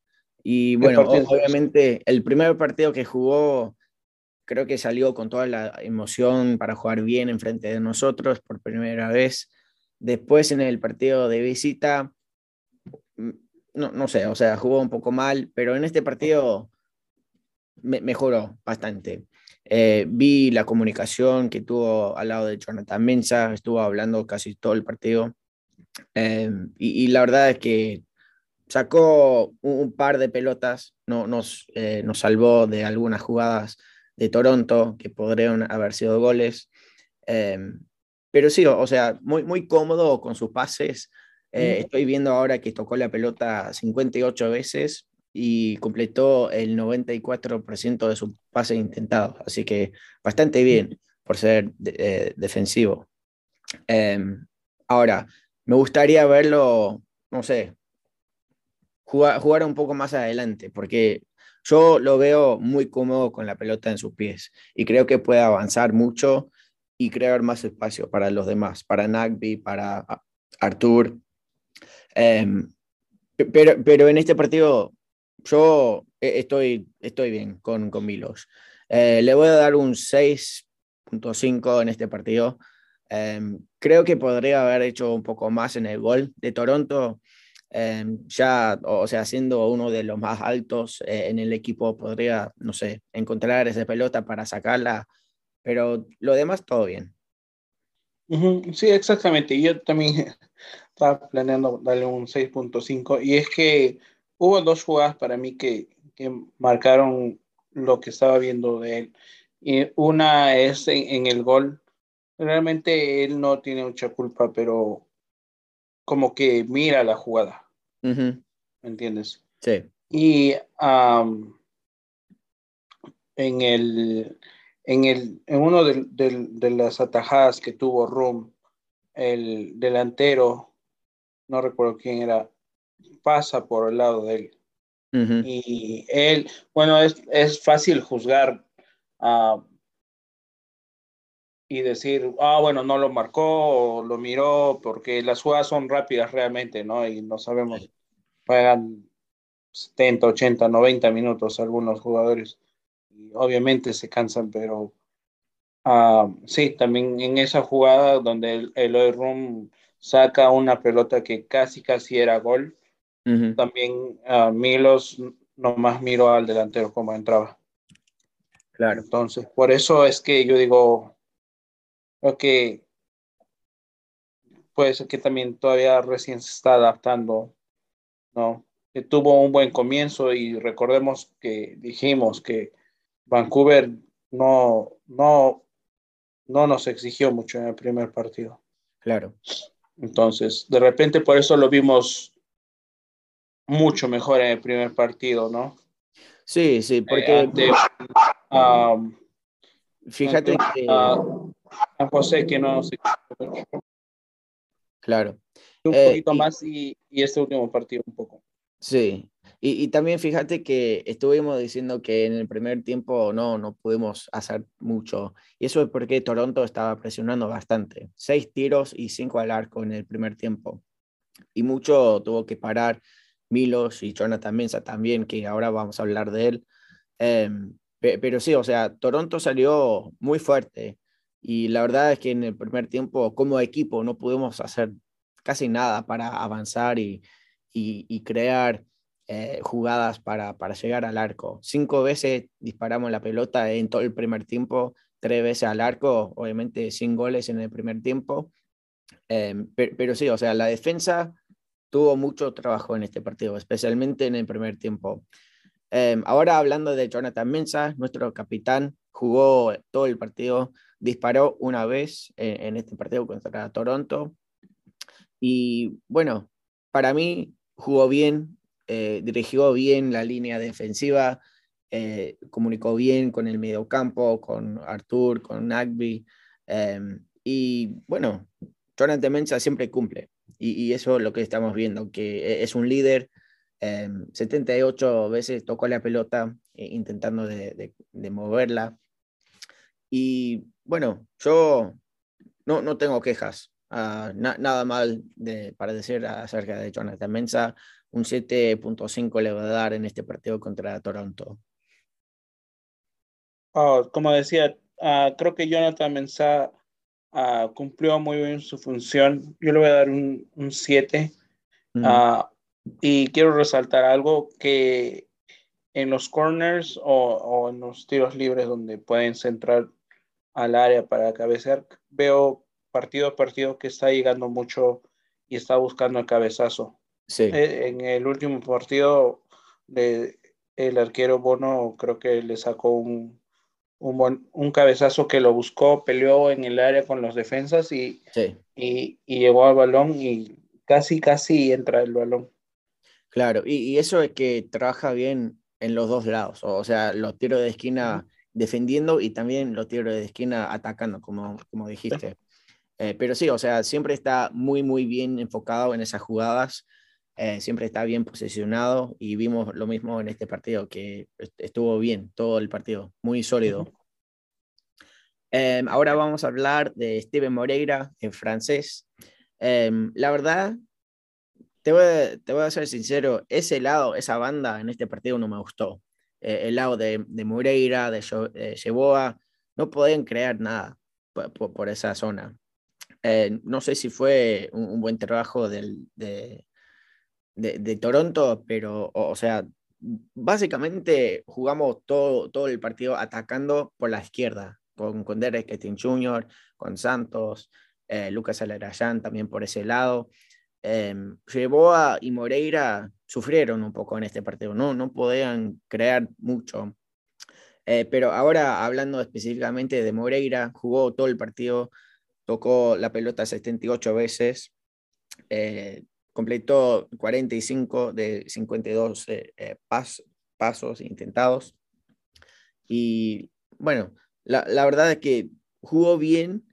Y bueno, obviamente el primer partido que jugó, creo que salió con toda la emoción para jugar bien enfrente de nosotros por primera vez. Después en el partido de visita, no, no sé, o sea, jugó un poco mal, pero en este partido me, mejoró bastante. Eh, vi la comunicación que tuvo al lado de Jonathan Mensa, estuvo hablando casi todo el partido. Eh, y, la verdad es que sacó un, par de pelotas, no, nos, eh, nos salvó de algunas jugadas de Toronto que podrían haber sido goles. pero sí, o sea, muy, muy cómodo con sus pases, eh, estoy viendo ahora que tocó la pelota 58 veces y completó el 94% de su pase intentado, así que bastante bien por ser eh, defensivo. Em, ahora, me gustaría verlo, no sé, jugar, jugar un poco más adelante, porque yo lo veo muy cómodo con la pelota en sus pies y creo que puede avanzar mucho y crear más espacio para los demás, para Nagby, para Artur, Em, pero, pero en este partido yo eh, estoy, estoy bien con, con Milos. Eh, le voy a dar un 6.5 en este partido. Em, creo que podría haber hecho un poco más en el gol de Toronto. Em, ya, o sea, siendo uno de los más altos eh, en el equipo, podría, no sé, encontrar esa pelota para sacarla, pero lo demás todo bien. Sí, exactamente. Yo también estaba planeando darle un 6.5 y es que hubo dos jugadas para mí que, que, marcaron lo que estaba viendo de él. Y una es en, el gol. Realmente él no tiene mucha culpa, pero como que mira la jugada. ¿Me entiendes? Sí. Y en el en, el, en uno de, de, las atajadas que tuvo Rum, el delantero, no recuerdo quién era, pasa por el lado de él. Y él, bueno, es, es fácil juzgar uh, y decir, ah, bueno, no lo marcó o lo miró, porque las jugadas son rápidas realmente, ¿no? Y no sabemos, juegan 70, 80, 90 minutos algunos jugadores obviamente se cansan, pero uh, sí, también en esa jugada donde el, el Room saca una pelota que casi casi era gol, también uh, Milos nomás miró al delantero como entraba. Claro. Entonces, por eso es que yo digo, que puede ser que también todavía recién se está adaptando, ¿no? Que tuvo un buen comienzo y recordemos que dijimos que Vancouver no, no, no nos exigió mucho en el primer partido. Claro. Entonces, de repente por eso lo vimos mucho mejor en el primer partido, ¿no? Sí, sí, porque... Um, fíjate que... A José que no Claro. Un eh, poquito más y, y este último partido un poco. Sí, y, también fíjate que estuvimos diciendo que en el primer tiempo no, no pudimos hacer mucho. Y eso es porque Toronto estaba presionando bastante. Seis tiros y cinco al arco en el primer tiempo. Y mucho tuvo que parar Milos y Jonathan Mensa también, que ahora vamos a hablar de él. Em, pero sí, o sea, Toronto salió muy fuerte. Y la verdad es que en el primer tiempo, como equipo, no pudimos hacer casi nada para avanzar y, y crear eh, jugadas para, para llegar al arco. Cinco veces disparamos la pelota en todo el primer tiempo, tres veces al arco, obviamente sin goles en el primer tiempo. Em, pero, sí, o sea, la defensa tuvo mucho trabajo en este partido, especialmente en el primer tiempo. Em, ahora hablando de Jonathan Mensah, nuestro capitán jugó todo el partido, disparó una vez en, en este partido contra Toronto. Y bueno, para mí jugó bien, eh, dirigió bien la línea defensiva, eh, comunicó bien con el mediocampo, con Artur, con Nagby. Em, y bueno, Jonathan Mensa siempre cumple. Y, eso es lo que estamos viendo, que e, es un líder. 78 em, veces tocó la pelota eh, intentando de, moverla. Y bueno, yo no, no tengo quejas. Ah, nada mal para decir acerca de Jonathan Mensa un 7.5 le va a dar en este partido contra Toronto. Oh, como decía, ah, creo que Jonathan Mensah ah, cumplió muy bien su función. Yo le voy a dar un 7. Ah, y quiero resaltar algo que en los corners o, o, en los tiros libres donde pueden centrar al área para cabecear, veo partido a partido que está llegando mucho y está buscando el cabezazo. Eh, en el último partido, el arquero Bono creo que le sacó un, un, un, cabezazo que lo buscó, peleó en el área con los defensas y, y, y, llegó al balón y casi, casi entra el balón. Claro, y, y, eso es que trabaja bien en los dos lados, o sea, los tiros de esquina defendiendo y también los tiros de esquina atacando, como, como dijiste. Eh, pero sí, o sea, siempre está muy, muy bien enfocado en esas jugadas. Eh, siempre está bien posicionado y vimos lo mismo en este partido, que estuvo bien todo el partido, muy sólido. Em, ahora vamos a hablar de Steven Moreira en francés. Em, la verdad, te voy, a, te voy a ser sincero, ese lado, esa banda en este partido no me gustó. Eh, el lado de, de Moreira, de Yeboa, no podían crear nada por, esa zona. Eh, no sé si fue un, buen trabajo del, de, de, Toronto, pero, o, sea, básicamente jugamos todo, todo el partido atacando por la izquierda, con, con Derek Kettin Jr., con Santos, eh, Lucas Alarayán también por ese lado. Eh, y Moreira sufrieron un poco en este partido, no, no podían crear mucho. Eh, pero ahora hablando específicamente de Moreira, jugó todo el partido, tocó la pelota 78 veces, eh, completó 45 de 52 eh, pasos intentados. Y bueno, la, la, verdad es que jugó bien,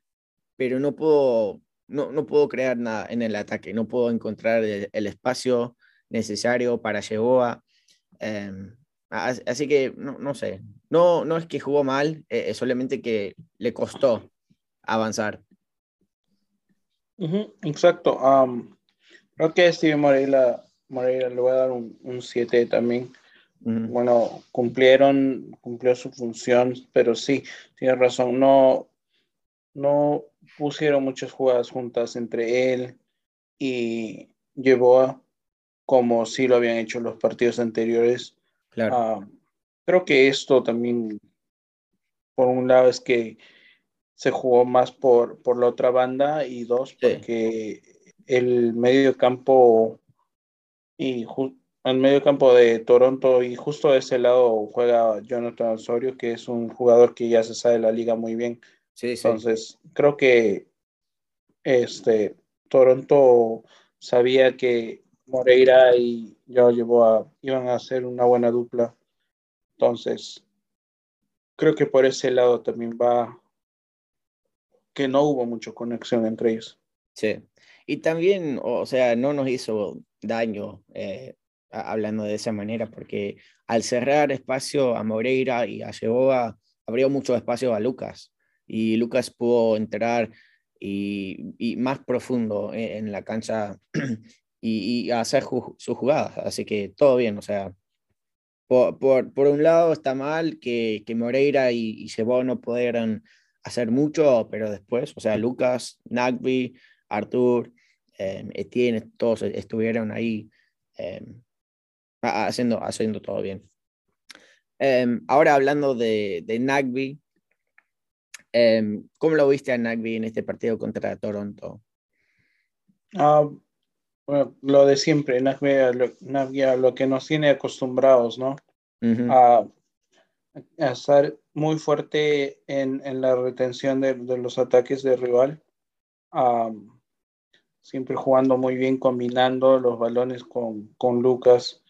pero no puedo, no, no puedo crear nada en el ataque, no puedo encontrar el, espacio necesario para Yegoa. Em, así que no, no, sé, no, no es que jugó mal, eh, es solamente que le costó avanzar. exacto. Creo que Steve Moreira, Moreira le voy a dar un 7 también. Bueno, cumplieron, cumplió su función, pero sí, tiene razón, no, no pusieron muchas jugadas juntas entre él y llevó como sí lo habían hecho los partidos anteriores. Claro. Ah, creo que esto también, por un lado, es que se jugó más por, por la otra banda y dos, porque el medio campo y medio campo de Toronto y justo de ese lado juega Jonathan Osorio, que es un jugador que ya se sabe la liga muy bien. Sí, Entonces, creo que este Toronto sabía que Moreira y yo llevó a, iban a hacer una buena dupla. Entonces, creo que por ese lado también va que no hubo mucha conexión entre ellos. Sí, y también, o sea, no nos hizo daño eh, hablando de esa manera, porque al cerrar espacio a Moreira y a Yeboa, abrió mucho espacio a Lucas, y Lucas pudo entrar y, y más profundo en, la cancha y, hacer sus jugadas, así que todo bien, o sea, por, por, por un lado está mal que, que Moreira y, y no pudieran hacer mucho, pero después, o sea, Lucas, Nagby, Artur, Etienne, todos estuvieron ahí em, haciendo, haciendo todo bien. Em, ahora hablando de, de Nagby, em, ¿cómo lo viste a Nagby en este partido contra Toronto? Ah, bueno, lo de siempre, Nagby a lo, que nos tiene acostumbrados, ¿no? a, estar muy fuerte en, en la retención de, de, los ataques de rival siempre jugando muy bien, combinando los balones con, con Lucas.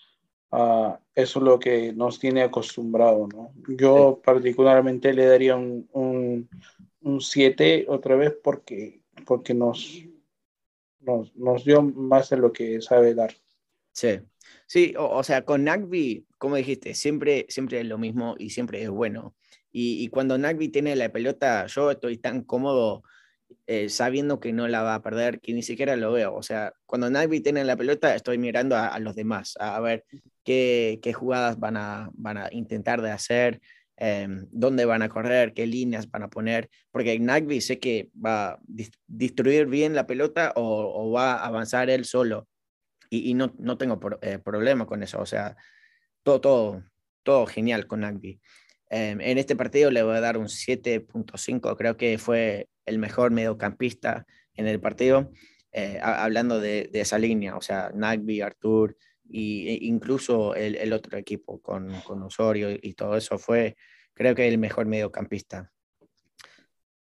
Uh, eso es lo que nos tiene acostumbrado, ¿no? Yo particularmente le daría un 7 un, otra vez porque, porque nos, nos, nos, dio más de lo que sabe dar. Sí, sí, o, o, sea, con Nagby, como dijiste, siempre, siempre es lo mismo y siempre es bueno. Y, y cuando Nagby tiene la pelota, yo estoy tan cómodo eh, sabiendo que no la va a perder, que ni siquiera lo veo. O sea, cuando Nagby tiene la pelota, estoy mirando a, los demás, a, ver qué, qué, jugadas van a, van a intentar de hacer, em, dónde van a correr, qué líneas van a poner, porque Nagby sé que va a destruir bien la pelota o, va a avanzar él solo. Y, no, no, tengo eh, problema con eso. O sea, todo, todo, todo genial con Nagby. Em, en este partido le voy a dar un 7.5, creo que fue el mejor mediocampista en el partido, eh, hablando de, esa línea, o sea, Nagby, Artur e incluso el, otro equipo con, Osorio y todo eso fue, creo que el mejor mediocampista.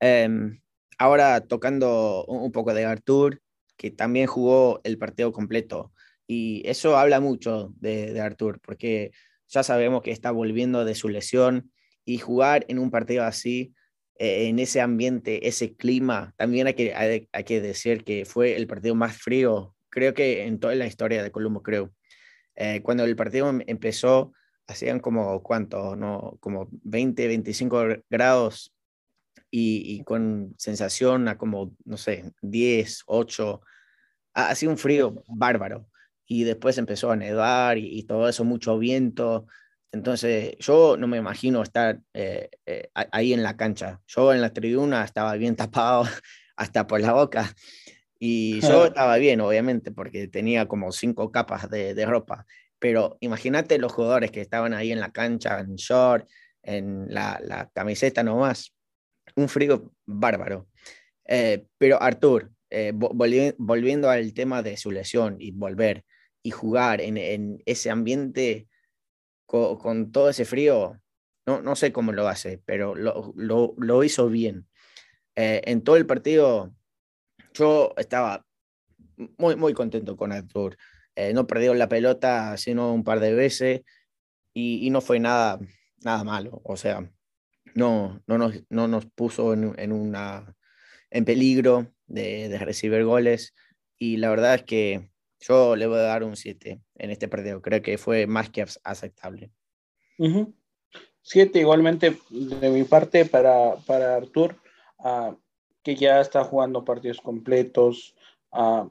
Em, ahora tocando un, poco de Artur, que también jugó el partido completo. Y eso habla mucho de, de Artur, porque ya sabemos que está volviendo de su lesión, y jugar en un partido así, eh, en ese ambiente, ese clima, también hay que, hay, que decir que fue el partido más frío, creo que en toda la historia de Colombo, creo. Eh, cuando el partido em, empezó, hacían como, ¿cuánto? No, como 20, 25 grados y, con sensación a como, no sé, 10, 8. Ha sido un frío bárbaro. y después empezó a nevar y, todo eso, mucho viento. Entonces, yo no me imagino estar eh, eh, ahí en la cancha. Yo en la tribuna estaba bien tapado hasta por la boca. Y yo estaba bien, obviamente, porque tenía como cinco capas de, de ropa. Pero imagínate los jugadores que estaban ahí en la cancha, en short, en la, la camiseta nomás. Un frío bárbaro. Eh, pero Artur, eh, volviendo al tema de su lesión y volver y jugar en, en ese ambiente con, todo ese frío, no, no sé cómo lo hace, pero lo, lo, hizo bien. Eh, en todo el partido yo estaba muy, muy contento con Artur. Eh, no perdió la pelota sino un par de veces y, no fue nada, nada malo. O sea, no, no, nos, no nos puso en, en, una, en peligro de, recibir goles y la verdad es que yo le voy a dar un 7 en este partido. Creo que fue más que aceptable. 7 igualmente de mi parte para, para Artur. Uh, que ya está jugando partidos completos. Uh,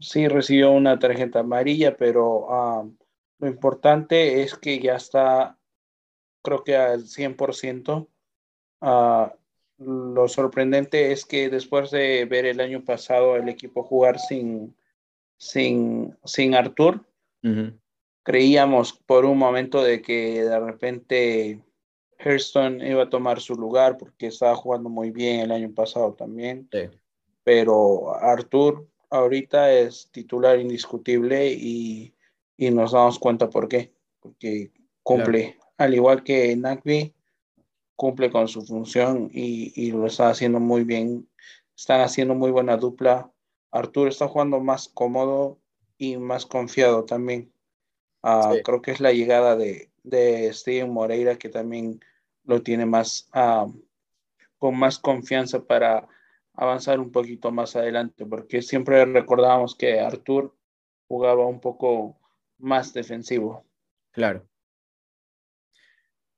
sí recibió una tarjeta amarilla, pero uh, lo importante es que ya está, creo que al 100%. Uh, lo sorprendente es que después de ver el año pasado el equipo jugar sin, sin, sin Artur, uh -huh. creíamos por un momento de que de repente Hurston iba a tomar su lugar porque estaba jugando muy bien el año pasado también. Sí. Pero Artur ahorita es titular indiscutible y, y, nos damos cuenta por qué. Porque cumple, claro. al igual que Nagby, cumple con su función y, y, lo está haciendo muy bien. Están haciendo muy buena dupla. Artur está jugando más cómodo y más confiado también. Uh, sí. Creo que es la llegada de, de Steven Moreira que también lo tiene más uh, con más confianza para avanzar un poquito más adelante, porque siempre recordábamos que Artur jugaba un poco más defensivo. Claro.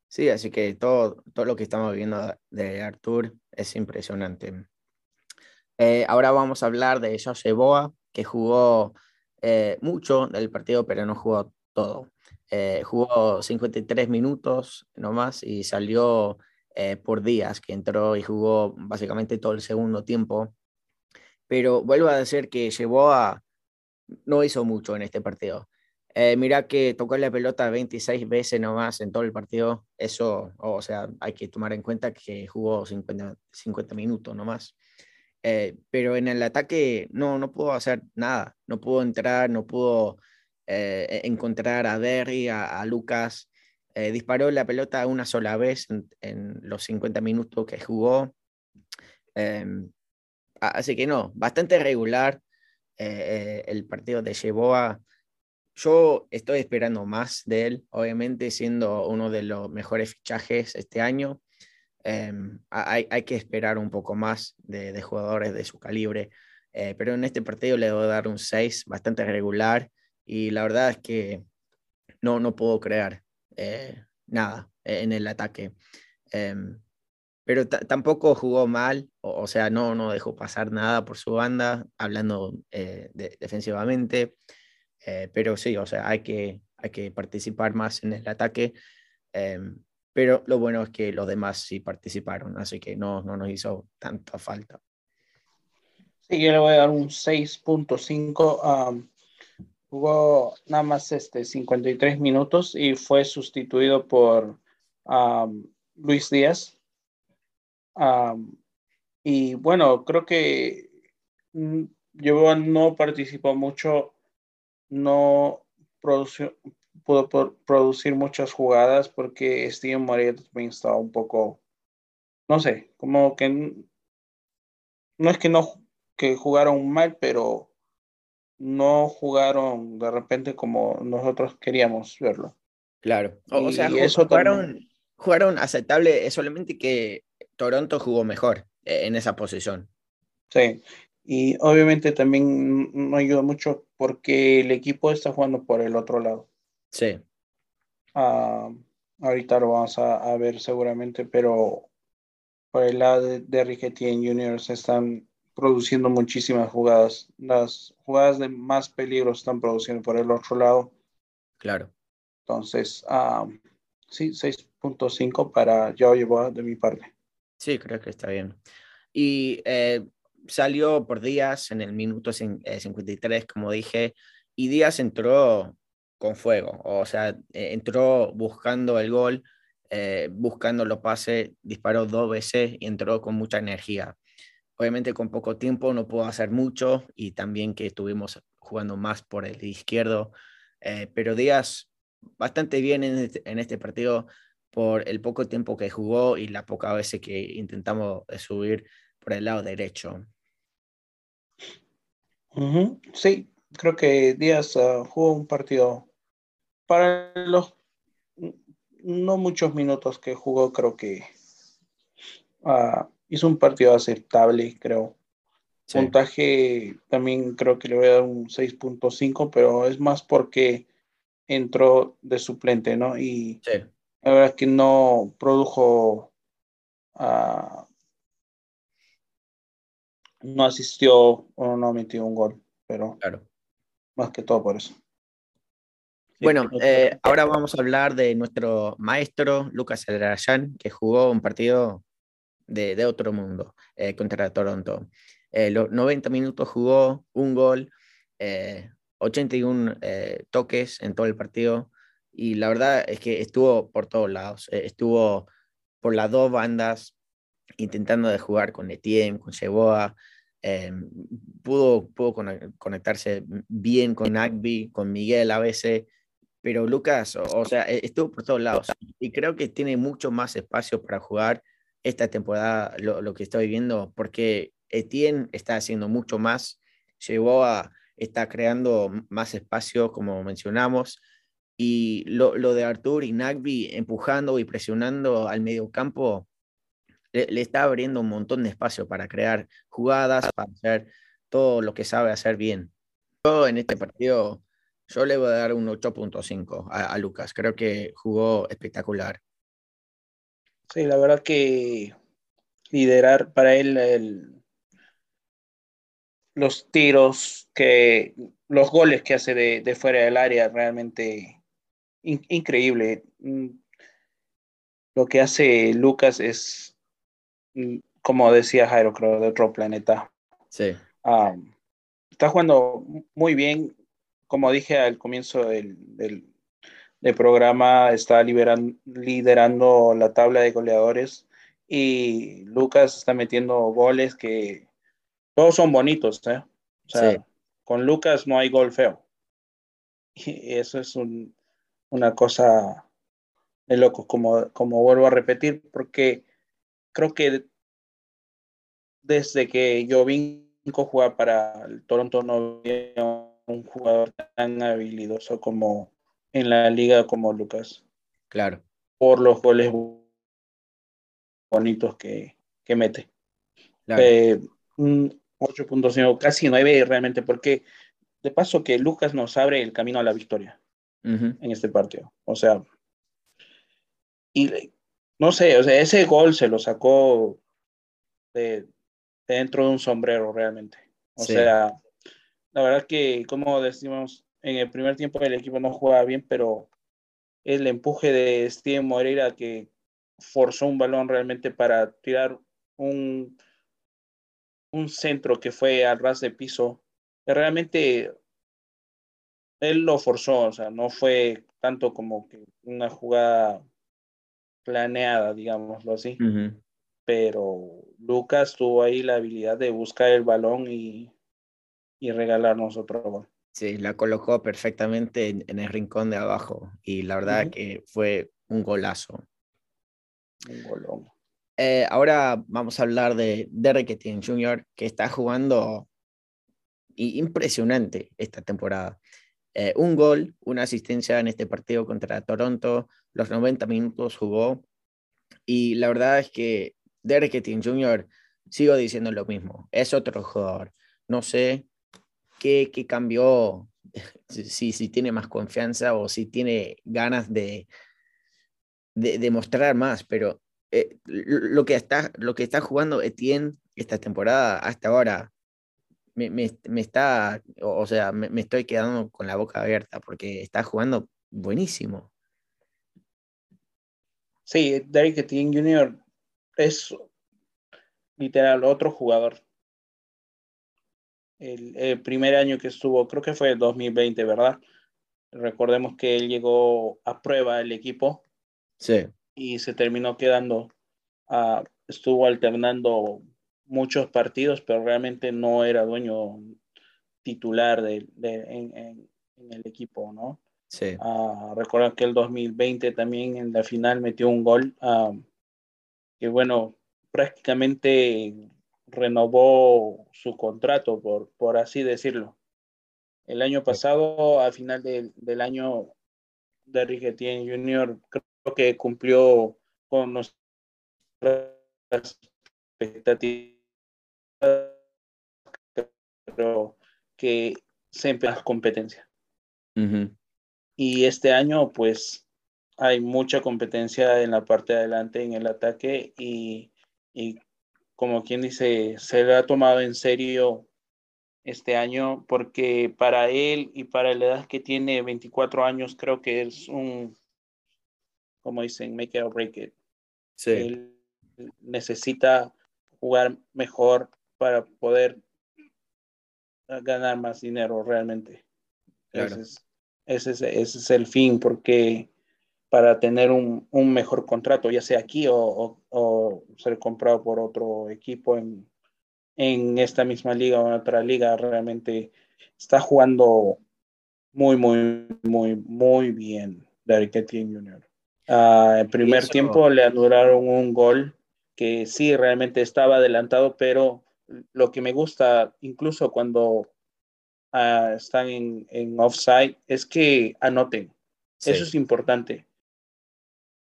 Sí, así que todo, todo lo que estamos viendo de Artur es impresionante. Eh, ahora vamos a hablar de José Boa, que jugó eh, mucho del partido, pero no jugó todo. Eh, jugó 53 minutos nomás y salió eh, por días, que entró y jugó básicamente todo el segundo tiempo. Pero vuelvo a decir que llevó a... no hizo mucho en este partido. Mira que tocó la pelota 26 veces nomás en todo el partido. Eso, o sea, hay que tomar en cuenta que jugó 50, 50 minutos nomás. Eh, pero en el ataque no, no pudo hacer nada. No pudo entrar, no pudo eh, encontrar a Derry, a, a Lucas. Eh, disparó la pelota una sola vez en, en los 50 minutos que jugó. Eh, así que no, bastante regular eh, el partido de Yeboa. Yo estoy esperando más de él, obviamente siendo uno de los mejores fichajes este año. Hay, hay, que esperar un poco más de, de jugadores de su calibre, pero en este partido le voy a dar un 6 bastante regular y la verdad es que no, no puedo crear eh, nada en el ataque. Eh, pero tampoco jugó mal, o, o, sea, no, no dejó pasar nada por su banda, hablando eh, de, defensivamente. Eh, pero sí, o sea, hay que, hay que participar más en el ataque. Pero lo bueno es que los demás sí participaron, así que no, no nos hizo tanta falta. Sí, yo le voy a dar un 6.5. Um, jugó nada más este 53 minutos y fue sustituido por um, Luis Díaz. Um, y bueno, creo que yo no participó mucho, no produció, pudo producir muchas jugadas porque Steven Moreira también estaba un poco, no sé, como que no es que no que jugaron mal, pero no jugaron de repente como nosotros queríamos verlo. Claro, o, o sea, eso jugaron, también... jugaron aceptable, es solamente que Toronto jugó mejor eh, en esa posición. Sí, y obviamente también no ayuda mucho porque el equipo está jugando por el otro lado. Sí. Uh, ahorita lo vamos a, a, ver seguramente, pero por el lado de, de Riquetien Juniors están produciendo muchísimas jugadas. Las jugadas de más peligro están produciendo por el otro lado. Claro. Entonces, uh, sí, 6.5 para Yao Yeboah de mi parte. Sí, creo que está bien. Y eh, salió por Díaz en el minuto 53, eh, como dije, y Díaz entró con fuego, o sea, eh, entró buscando el gol, buscando los pases, disparó dos veces y entró con mucha energía. Obviamente con poco tiempo no puedo hacer mucho y también que estuvimos jugando más por el izquierdo, pero Díaz bastante bien en este, en este partido por el poco tiempo que jugó y la poca veces que intentamos subir por el lado derecho. Sí, creo que Díaz ah, jugó un partido para los no muchos minutos que jugó, creo que uh, hizo un partido aceptable, creo. Puntaje también creo que le voy a dar un 6.5, pero es más porque entró de suplente, ¿no? Y la verdad es que no produjo, uh, no asistió o no metió un gol, pero claro. Más que todo por eso. Bueno, eh, ahora vamos a hablar de nuestro maestro Lucas Alarayán, que jugó un partido de, de otro mundo eh, contra Toronto. Eh, los 90 minutos jugó un gol, 81 toques en todo el partido, y la verdad es que estuvo por todos lados, estuvo por las dos bandas intentando de jugar con Etienne, con Cheboa, pudo, pudo conectarse bien con Agby, con Miguel a veces, pero Lucas, o, sea, e, estuvo por todos lados y creo que tiene mucho más espacio para jugar esta temporada, lo, que estoy viendo, porque Etienne está haciendo mucho más, llegó a, está creando más espacio, como mencionamos, y lo, de Artur y Nagby empujando y presionando al medio campo, le, está abriendo un montón de espacio para crear jugadas, para hacer todo lo que sabe hacer bien. Yo en este partido yo le voy a dar un 8.5 a, Lucas. Creo que jugó espectacular. Sí, la verdad que liderar para él los tiros, que los goles que hace de, fuera del área, realmente increíble. Mm, lo que hace Lucas es, como decía Jairo, creo, de otro planeta. Sí. Está jugando muy bien como dije al comienzo del, del, programa, está liderando la tabla de goleadores y Lucas está metiendo goles que todos son bonitos, ¿eh? O sea, con Lucas no hay gol feo. Y eso es una cosa de loco, como, como vuelvo a repetir, porque creo que desde que yo vine a jugar para el Toronto no había un jugador tan habilidoso como en la liga como Lucas. Claro. Por los goles bonitos que, que mete. Claro. Eh, 8.5, casi 9 realmente, porque de paso que Lucas nos abre el camino a la victoria en este partido. O sea, y no sé, o sea, ese gol se lo sacó de, dentro de un sombrero realmente. O sea, la verdad que, como decimos, en el primer tiempo el equipo no jugaba bien, pero el empuje de Steven Moreira que forzó un balón realmente para tirar un, un centro que fue al ras de piso, realmente él lo forzó, o sea, no fue tanto como que una jugada planeada, digámoslo así. Pero Lucas tuvo ahí la habilidad de buscar el balón y y regalarnos otro gol. Sí, la colocó perfectamente en, el rincón de abajo y la verdad que fue un golazo. Un golón. Eh, ahora vamos a hablar de Derek Etienne Jr., que está jugando impresionante esta temporada. Eh, un gol, una asistencia en este partido contra Toronto, los 90 minutos jugó y la verdad es que Derek Etienne Jr., sigo diciendo lo mismo, es otro jugador. No sé qué, cambió, si, si tiene más confianza o si tiene ganas de, de, mostrar más, pero eh, lo, que está, lo que está jugando Etienne esta temporada hasta ahora me, me, está, o sea, me, me, estoy quedando con la boca abierta porque está jugando buenísimo. Sí, Derek Etienne Jr. es literal otro jugador. El, primer año que estuvo, creo que fue el 2020, ¿verdad? Recordemos que él llegó a prueba el equipo. Sí. Y se terminó quedando, uh, estuvo alternando muchos partidos, pero realmente no era dueño titular de, en, el equipo, ¿no? Sí. Uh, recuerdo que el 2020 también en la final metió un gol uh, que, bueno, prácticamente renovó su contrato, por, por así decirlo. El año pasado, a final del año, Derrick Etienne Jr. creo que cumplió con nuestras expectativas, pero que se empieza competencia. Y este año, pues, hay mucha competencia en la parte de adelante, en el ataque, y, y como quien dice, se le ha tomado en serio este año porque para él y para la edad que tiene, 24 años, creo que es un, como dicen, make it or break it. Sí. Él necesita jugar mejor para poder ganar más dinero realmente. Ese, es, ese, es, ese es el fin, porque para tener un, un mejor contrato, ya sea aquí o, o, ser comprado por otro equipo en, en esta misma liga o en otra liga, realmente está jugando muy, muy, muy, muy bien Derek Etienne Jr. Uh, en primer tiempo le anularon un gol que sí, realmente estaba adelantado, pero lo que me gusta, incluso cuando uh, están en, en, offside, es que anoten. Sí. Eso es importante.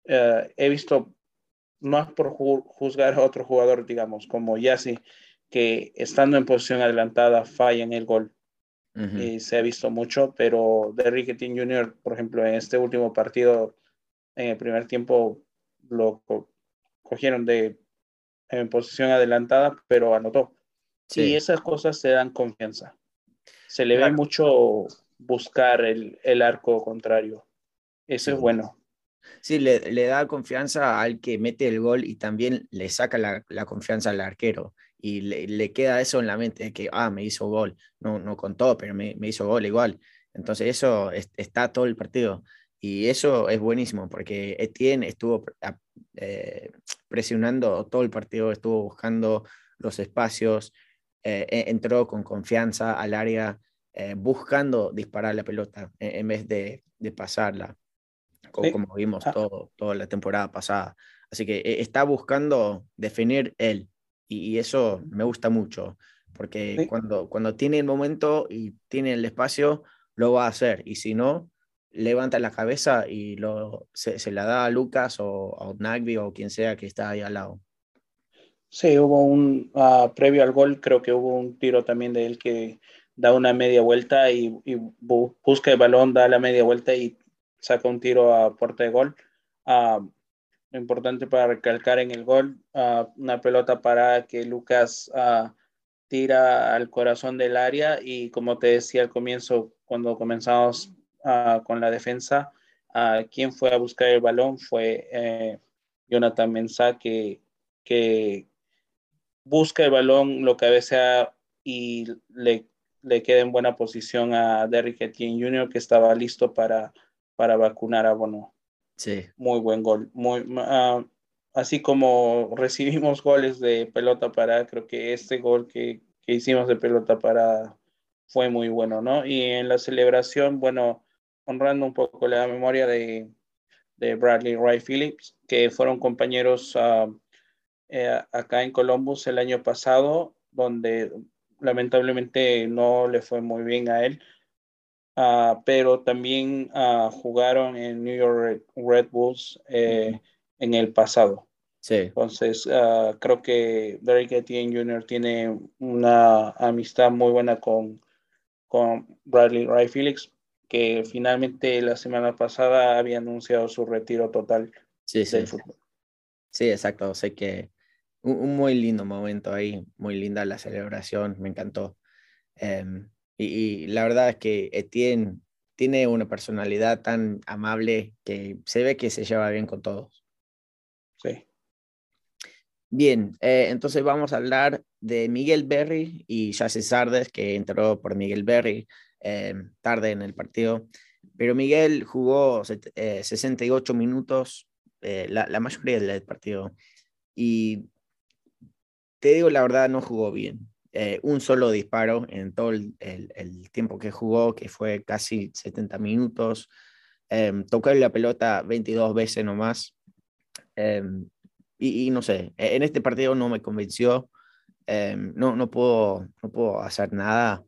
Uh, he visto, no es por juzgar a otro jugador, digamos, como Yassi, que estando en posición adelantada falla en el gol. Uh -huh. y se ha visto mucho, pero Derrick Etienne Jr., por ejemplo, en este último partido, en el primer tiempo, lo co cogieron de en posición adelantada, pero anotó. Sí. Y esas cosas te dan confianza. Se le claro. ve mucho buscar el, el arco contrario. Eso sí. es bueno. Sí, le, le, da confianza al que mete el gol y también le saca la, la confianza al arquero. Y le, le, queda eso en la mente, de que, ah, me hizo gol. No, no contó, pero me, me hizo gol igual. Entonces eso es, está todo el partido. Y eso es buenísimo, porque Etienne estuvo eh, presionando todo el partido, estuvo buscando los espacios, eh, entró con confianza al área, eh, buscando disparar la pelota en, en vez de, de pasarla como, como vimos todo, toda la temporada pasada. Así que eh, está buscando definir él y, y eso me gusta mucho, porque sí. cuando, cuando tiene el momento y tiene el espacio, lo va a hacer y si no, levanta la cabeza y lo, se, la da a Lucas o a Nagby o quien sea que está ahí al lado. Sí, hubo un, uh, previo al gol, creo que hubo un tiro también de él que da una media vuelta y, busca el balón, da la media vuelta y saca un tiro a puerta de gol. Uh, importante para recalcar en el gol, uh, una pelota para que Lucas tira al corazón del área y como te decía al comienzo, cuando comenzamos con la defensa, quien fue a buscar el balón fue eh, Jonathan Mensah que, que busca el balón, lo cabecea y le, le queda en buena posición a Derrick Etienne Jr. que estaba listo para para vacunar a Bono. Sí. Muy buen gol. Muy, uh, así como recibimos goles de pelota para, creo que este gol que, que, hicimos de pelota para fue muy bueno, ¿no? Y en la celebración, bueno, honrando un poco la memoria de, de Bradley Ray Phillips, que fueron compañeros uh, eh, acá en Columbus el año pasado, donde lamentablemente no le fue muy bien a él Uh, pero también uh, jugaron en New York Red Bulls eh, -huh. en el pasado. Sí. Entonces, creo que Derrick Etienne Jr. tiene una amistad muy buena con, con Bradley Ray Felix, que finalmente la semana pasada había anunciado su retiro total sí, sí. del fútbol. Sí, exacto. Sé que un, muy lindo momento ahí, muy linda la celebración, me encantó. Em, y, la verdad es que Etienne tiene una personalidad tan amable que se ve que se lleva bien con todos. Sí. Bien, eh, entonces vamos a hablar de Miguel Berry y Jesse Sardes, que entró por Miguel Berry em, tarde en el partido. Pero Miguel jugó 68 eh, minutos, eh, la, la, mayoría del partido. Y te digo la verdad, no jugó bien. Eh, un solo disparo en todo el, el, tiempo que jugó, que fue casi 70 minutos. Em, tocó la pelota 22 veces nomás. Em, y, y, no sé, e, en este partido no me convenció. Em, no, no, puedo, no puedo hacer nada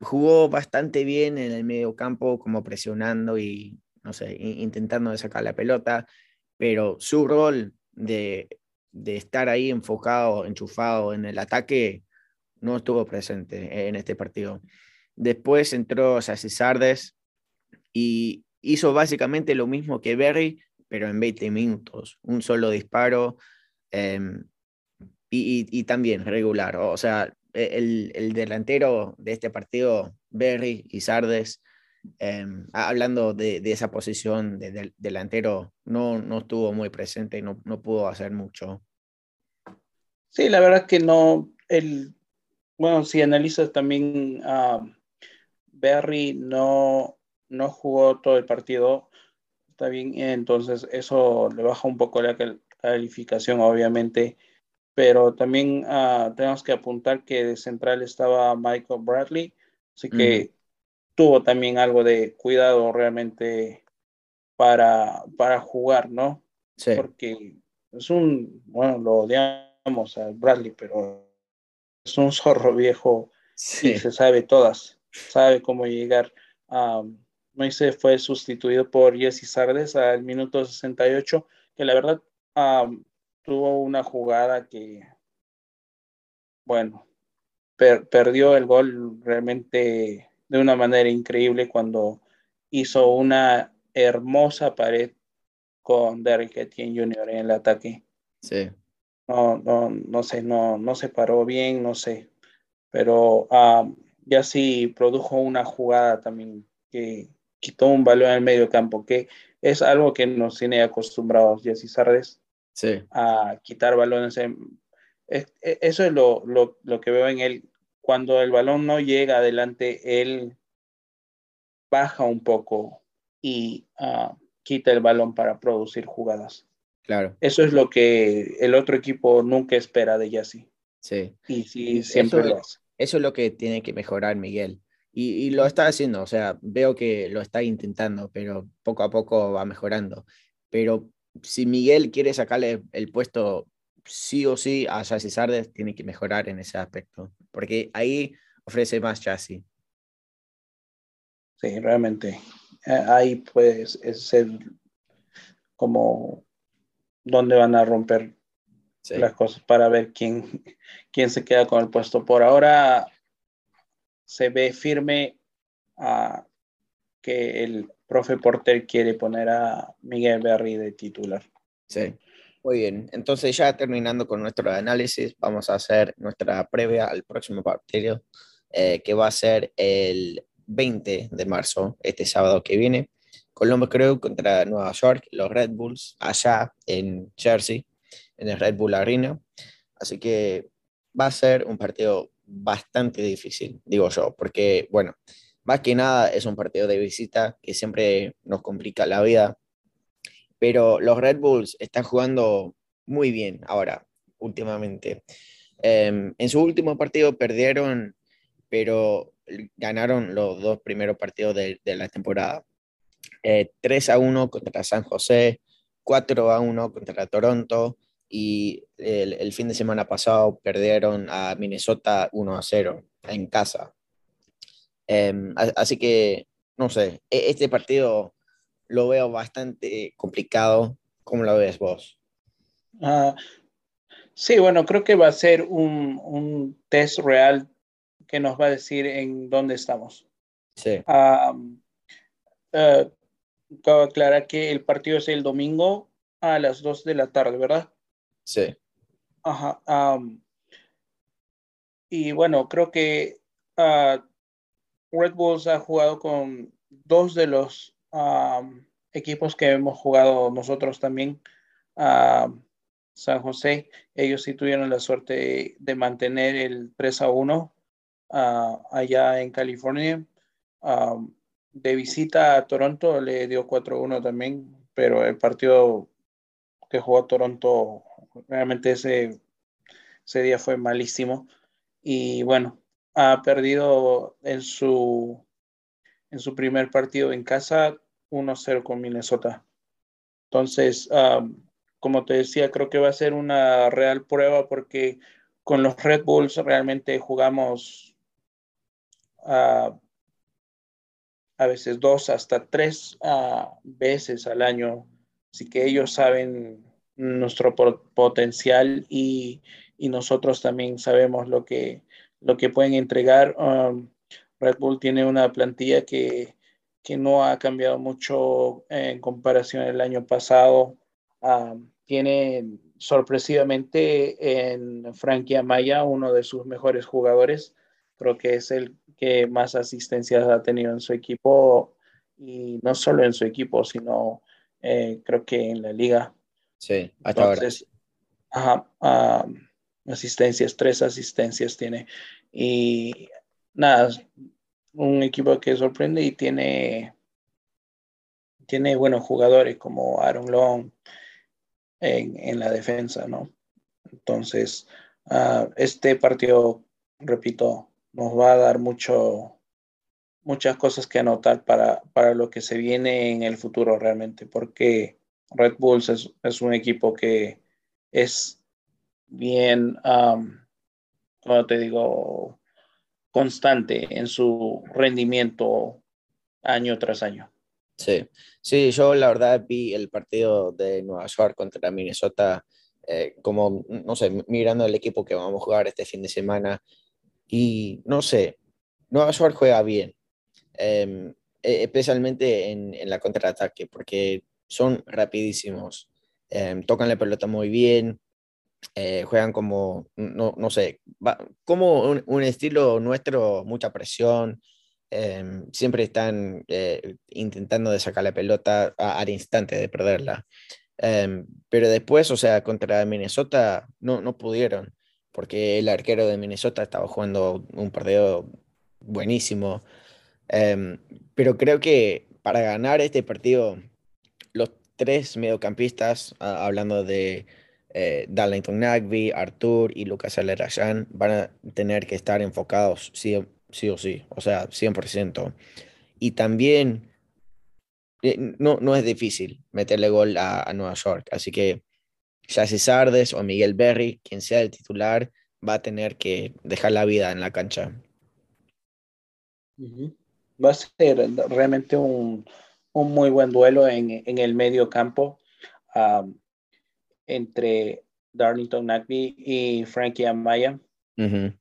jugó bastante bien en el medio campo, como presionando y, no sé, intentando de sacar la pelota, pero su rol de, de estar ahí enfocado, enchufado en el ataque, no estuvo presente en este partido. Después entró Sassi Sardes y hizo básicamente lo mismo que Berry, pero en 20 minutos, un solo disparo em, y, y, también regular. O sea, e, el, delantero de este partido, Berry y Sardes, em, hablando de, esa posición de, delantero, no, no estuvo muy presente y no, no pudo hacer mucho. Sí, la verdad que no. El, bueno, si analizas también a Berry, no, no jugó todo el partido. Está bien, entonces eso le baja un poco la calificación, obviamente pero también uh, tenemos que apuntar que de central estaba Michael Bradley, así que tuvo también algo de cuidado realmente para, para jugar, ¿no? Sí. Porque es un, bueno, lo odiamos a Bradley, pero es un zorro viejo sí. y se sabe todas, sabe cómo llegar. Um, Moisés fue sustituido por Jesse Sardes al minuto 68, que la verdad um, tuvo una jugada que, bueno, perdió el gol realmente de una manera increíble cuando hizo una hermosa pared con Derrick Etienne Jr. en el ataque. Sí. No, no, no sé, no, no se paró bien, no sé. Pero uh, ya sí produjo una jugada también que quitó un balón en el medio campo, que es algo que nos tiene acostumbrados Jesse Sardes a quitar balones. E, eso es lo, lo, lo, que veo en él. Cuando el balón no llega adelante, él baja un poco y uh, quita el balón para producir jugadas. Claro. Eso es lo que el otro equipo nunca espera de Yassi. Sí. Y sí, siempre eso, lo hace. Eso es lo que tiene que mejorar Miguel. Y, y, lo está haciendo, o sea, veo que lo está intentando, pero poco a poco va mejorando. Pero si Miguel quiere sacarle el puesto sí o sí a Chassis Sardes, tiene que mejorar en ese aspecto, porque ahí ofrece más chasis. Sí, realmente. Eh, ahí pues es el como dónde van a romper las cosas para ver quién, quién se queda con el puesto. Por ahora se ve firme a que el profe Porter quiere poner a Miguel Berry de titular. Sí, muy bien. Entonces ya terminando con nuestro análisis, vamos a hacer nuestra previa al próximo partido, eh, que va a ser el 20 de marzo, este sábado que viene. Columbus Crew contra Nueva York, los Red Bulls, allá en Jersey, en el Red Bull Arena. Así que va a ser un partido bastante difícil, digo yo, porque, bueno, más que nada es un partido de visita que siempre nos complica la vida, pero los Red Bulls están jugando muy bien ahora, últimamente. Em, en su último partido perdieron, pero ganaron los dos primeros partidos de, la temporada. 3 eh, a 1 contra San José, 4 a 1 contra Toronto y el, el, fin de semana pasado perdieron a Minnesota 1 a 0 en casa. Em, así que, no sé, e-, este partido lo veo bastante complicado. ¿Cómo lo ves vos? Uh, sí, bueno, creo que va a ser un, un, test real que nos va a decir en dónde estamos. Sí. Uh, uh, cabe aclarar que el partido es el domingo a las 2 de la tarde, ¿verdad? Sí. Ajá. y bueno, creo que uh, Red Bulls ha jugado con dos de los equipos que hemos jugado nosotros también. San José, ellos sí tuvieron la suerte de mantener el 3 a 1 allá en California. de visita a Toronto le dio 4 a 1 también, pero el partido que jugó Toronto realmente ese, ese día fue malísimo. Y bueno, ha perdido en su, en su primer partido en casa 1-0 con Minnesota. Entonces, como te decía, creo que va a ser una real prueba porque con los Red Bulls realmente jugamos a veces dos hasta tres veces al año. Así que ellos saben nuestro potencial y, y, nosotros también sabemos lo que, lo que pueden entregar. Um, Red Bull tiene una plantilla que, que no ha cambiado mucho en comparación al año pasado. Um, tiene sorpresivamente en Frankie Amaya uno de sus mejores jugadores. Creo que es el que más asistencias ha tenido en su equipo y no solo en su equipo, sino eh, creo que en la liga. Sí, hasta ahora. Ajá, asistencias, tres asistencias tiene. Y nada, un equipo que sorprende y tiene, tiene buenos jugadores como Aaron Long en, en la defensa, ¿no? Entonces, uh, este partido, repito, nos va a dar mucho, muchas cosas que anotar para, para lo que se viene en el futuro realmente, porque Red Bulls es, es un equipo que es bien, um, como te digo, constante en su rendimiento año tras año. Sí, sí, yo la verdad vi el partido de Nueva York contra Minnesota eh, como, no sé, mirando el equipo que vamos a jugar este fin de semana. Y no sé, Nueva York juega bien, em, e, especialmente en, en la contraataque, porque son rapidísimos, em, tocan la pelota muy bien, eh, juegan como, no, no sé, como un, estilo nuestro, mucha presión, em, siempre están eh, intentando de sacar la pelota al instante de perderla. Em, pero después, o sea, contra Minnesota no, no pudieron, porque el arquero de Minnesota estaba jugando un partido buenísimo. pero creo que para ganar este partido los tres mediocampistas, hablando de eh, Darlington Nagby, Artur y Lucas Alerayan, van a tener que estar enfocados sí, sí, o sí, o sea, 100%. Y también eh, no, no es difícil meterle gol a, Nueva York, así que Jesse Sardes o Miguel Berry, quien sea el titular, va a tener que dejar la vida en la cancha. Va a ser realmente un, un muy buen duelo en, en el medio campo entre Darlington Nagby y Frankie Amaya. un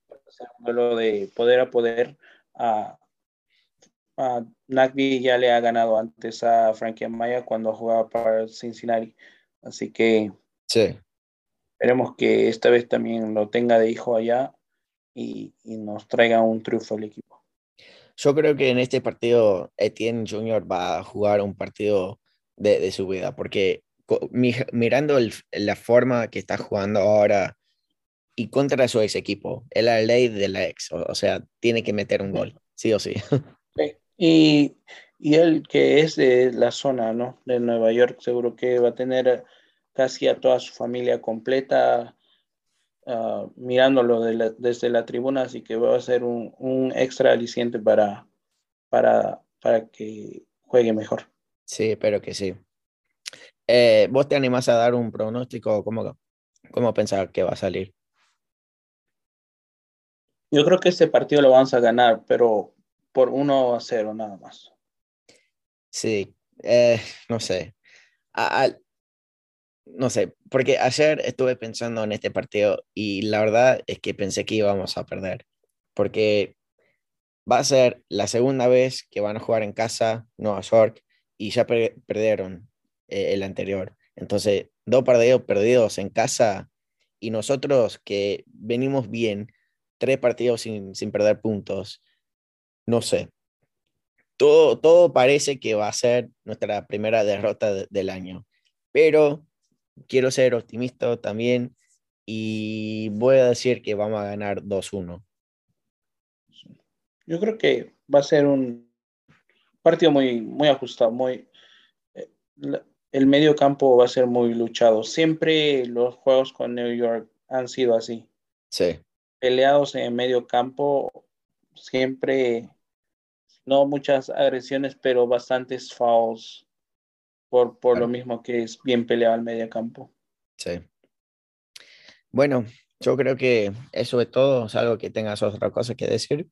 duelo de poder a poder. a Nagby ya le ha ganado antes a Frankie Amaya cuando jugaba para Cincinnati. Así que sí. esperemos que esta vez también lo tenga de hijo allá y, y nos traiga un triunfo al equipo. Yo creo que en este partido Etienne Jr. va a jugar un partido de, su vida, porque mirando la forma que está jugando ahora y contra su ex equipo, es la ley de la ex, o, sea, tiene que meter un gol, sí o sí. Y, y él que es de la zona, ¿no? De Nueva York, seguro que va a tener casi a toda su familia completa Ah, mirándolo desde la tribuna, así que va a ser un, extra aliciente para, para, para que juegue mejor. Sí, espero que sí. Eh, ¿Vos te animás a dar un pronóstico? ¿Cómo, cómo pensar que va a salir? Yo creo que este partido lo vamos a ganar, pero por 1 a 0 nada más. Sí, eh, no sé no sé, porque ayer estuve pensando en este partido y la verdad es que pensé que íbamos a perder, porque va a ser la segunda vez que van a jugar en casa Nueva York y ya perdieron eh, el anterior. Entonces, dos partidos perdidos en casa y nosotros que venimos bien, tres partidos sin, sin perder puntos, no sé. Todo, todo parece que va a ser nuestra primera derrota del año, pero quiero ser optimista también y voy a decir que vamos a ganar 2-1. Yo creo que va a ser un partido muy, muy ajustado, muy... Eh, el medio campo va a ser muy luchado. Siempre los juegos con New York han sido así. Sí. Peleados en medio campo, siempre, no muchas agresiones, pero bastantes fouls por, por lo mismo que es bien peleado el medio campo. Sí. Bueno, yo creo que eso es todo. ¿Es algo que tengas otra cosa que decir?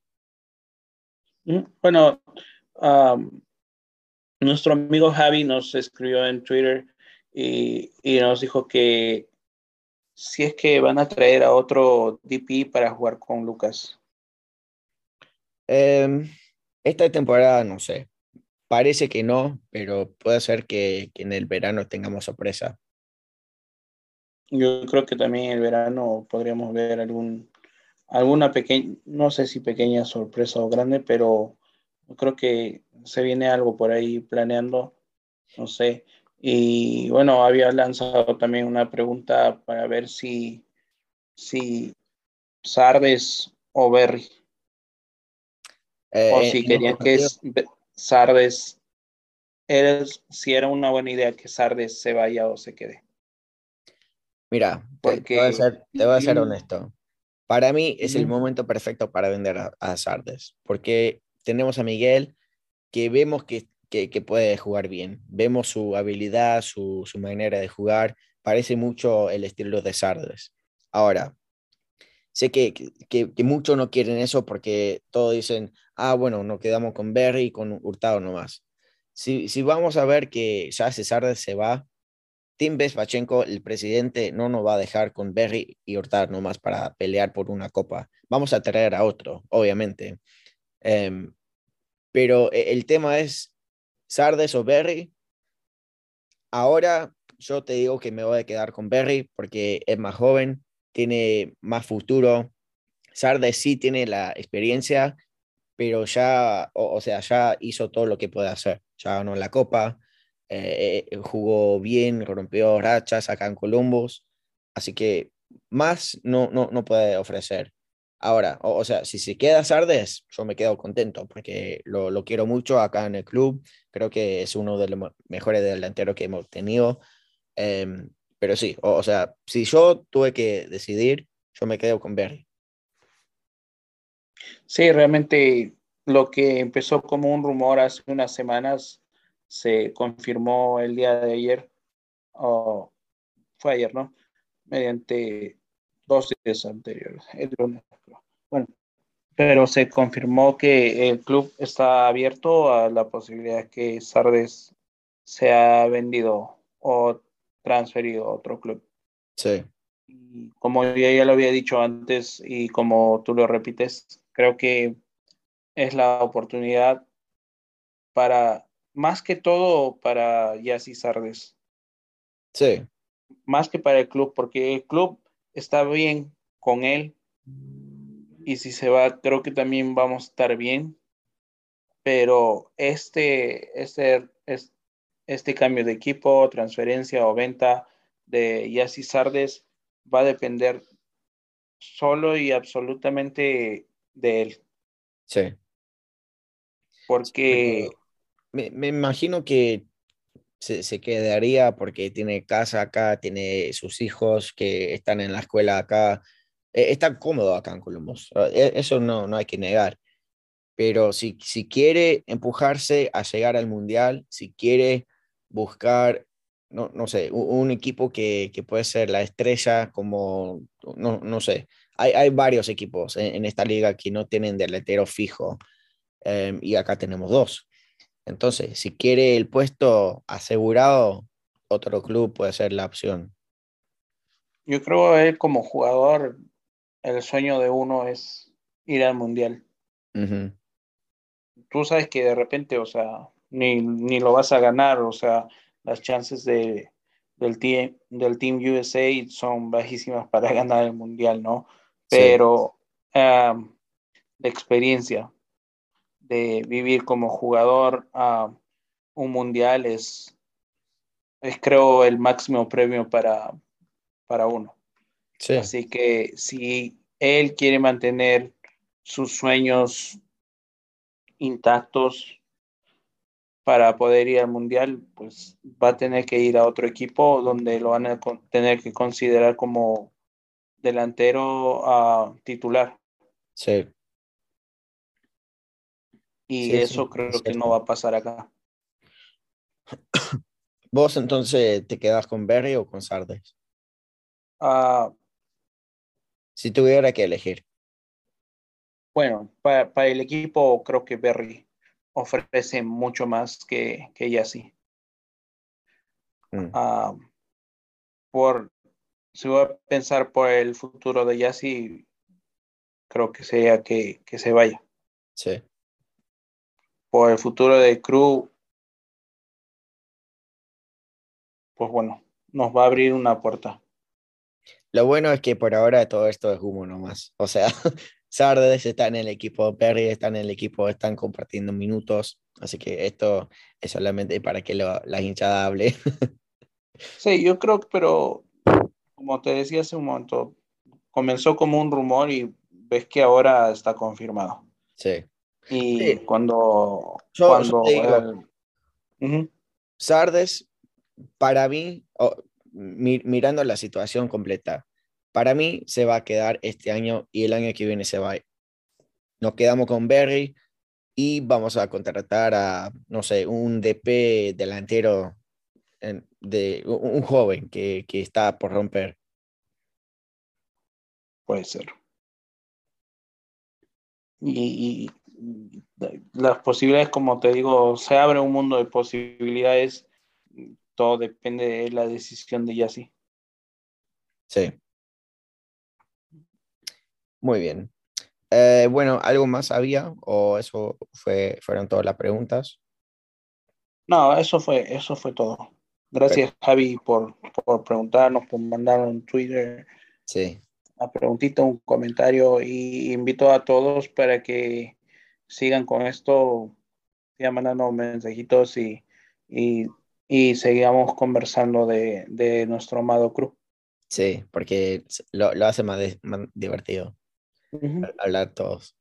Mm, bueno, nuestro amigo Javi nos escribió en Twitter y, nos dijo que si es que van a traer a otro DP para jugar con Lucas. Em, esta temporada no sé. Parece que no, pero puede ser que, que en el verano tengamos sorpresa. Yo creo que también en el verano podríamos ver algún, alguna pequeña, no sé si pequeña sorpresa o grande, pero creo que se viene algo por ahí planeando, no sé. Y bueno, había lanzado también una pregunta para ver si, si Sardes o Berry. o eh, si querían que Sardes, si era una buena idea que Sardes se vaya o se quede. Mira, Porque, te, voy a ser, te voy a ser honesto. Para mí es el momento perfecto para vender a Sardes, porque tenemos a Miguel, que vemos que, que, puede jugar bien. Vemos su habilidad, su, su, manera de jugar. Parece mucho el estilo de Sardes. Ahora, sé que, que, muchos no quieren eso porque todos dicen, ah, bueno, nos quedamos con Berry y con Hurtado nomás. Si, si vamos a ver que ya Sardes se va, Tim Bespachenko, el presidente, no nos va a dejar con Berry y Hurtado nomás para pelear por una copa. Vamos a traer a otro, obviamente. Em, pero e, el tema es Sardes o Berry. Ahora yo te digo que me voy a quedar con Berry porque es más joven, tiene más futuro. Sardes sí tiene la experiencia, pero ya, o, sea, ya hizo todo lo que puede hacer. Ya ganó la copa, eh, eh, jugó bien, rompió rachas acá en Columbus. Así que más no, no, no puede ofrecer. Ahora, o, sea, si se queda Sardes, yo me quedo contento porque lo, lo, quiero mucho acá en el club. Creo que es uno de los mejores delanteros que hemos tenido. Em, pero sí, o, sea, si yo tuve que decidir, yo me quedo con Berry. Sí, realmente lo que empezó como un rumor hace unas semanas se confirmó el día de ayer, o fue ayer, ¿no? Mediante dos días anteriores, el lunes. Bueno, pero se confirmó que el club está abierto a la posibilidad que Sardes sea vendido o transferido a otro club. Sí. como ya, ya lo había dicho antes y como tú lo repites, creo que es la oportunidad para, más que todo para Yassi Sardes. Sí. Más que para el club, porque el club está bien con él. Y si se va, creo que también vamos a estar bien. Pero este, este, este cambio de equipo, transferencia o venta de Yassi Sardes va a depender solo y absolutamente de él. Sí. Porque... Me, me imagino que se, quedaría porque tiene casa acá, tiene sus hijos que están en la escuela acá, está cómodo acá en Columbus, e, eso no, no hay que negar. Pero si, si quiere empujarse a llegar al Mundial, si quiere buscar, no, no sé, un, equipo que, que, puede ser la estrella como, no, no sé, hay, hay varios equipos en, esta liga que no tienen delantero fijo em, y acá tenemos dos. Entonces, si quiere el puesto asegurado, otro club puede ser la opción. Yo creo que como jugador, el sueño de uno es ir al mundial. Tú sabes que de repente, o sea, ni, ni, lo vas a ganar, o sea, las chances de, del, team, del Team USA son bajísimas para ganar el Mundial, ¿no? Pero la experiencia de vivir como jugador a un Mundial es, es, creo, el máximo premio para, para uno. Así que si él quiere mantener sus sueños intactos para poder ir al mundial, pues va a tener que ir a otro equipo donde lo van a tener que considerar como delantero a titular. Sí. Y eso creo que no va a pasar acá. ¿Vos entonces te quedas con Berry o con Sardes? Ah, si tuviera que elegir. Bueno, para, para el equipo creo que Berry ofrece mucho más que, que Yassi. Mm. Ah, por, si voy a pensar por el futuro de Yassi, creo que sería que, que se vaya. Sí. Por el futuro de Crew, pues bueno, nos va a abrir una puerta. Lo bueno es que por ahora todo esto es humo nomás. O sea, Sardes está en el equipo, Perry está en el equipo, están compartiendo minutos, así que esto es solamente para que lo, la hinchada hable. Sí, yo creo, pero como te decía hace un momento, comenzó como un rumor y ves que ahora está confirmado. Sí. Y cuando... cuando Sardes, para mí, mirando la situación completa, para mí se va a quedar este año y el año que viene se va. Nos quedamos con Berry y vamos a contratar a, no sé, un DP delantero, de, un joven que, que está por romper. Puede ser. Y, las posibilidades, como te digo, se abre un mundo de posibilidades. Todo depende de la decisión de Yassi. Sí. Muy bien. Eh, bueno, ¿algo más había o eso fue, fueron todas las preguntas? No, eso fue, eso fue todo. Gracias, Javi, por, por preguntarnos, por mandar un Twitter. Sí. Una preguntita, un comentario y invito a todos para que sigan con esto, sigan mandando mensajitos y, y, y sigamos conversando de, de nuestro amado Cruz. Sí, porque lo, lo hace más divertido hablar todos.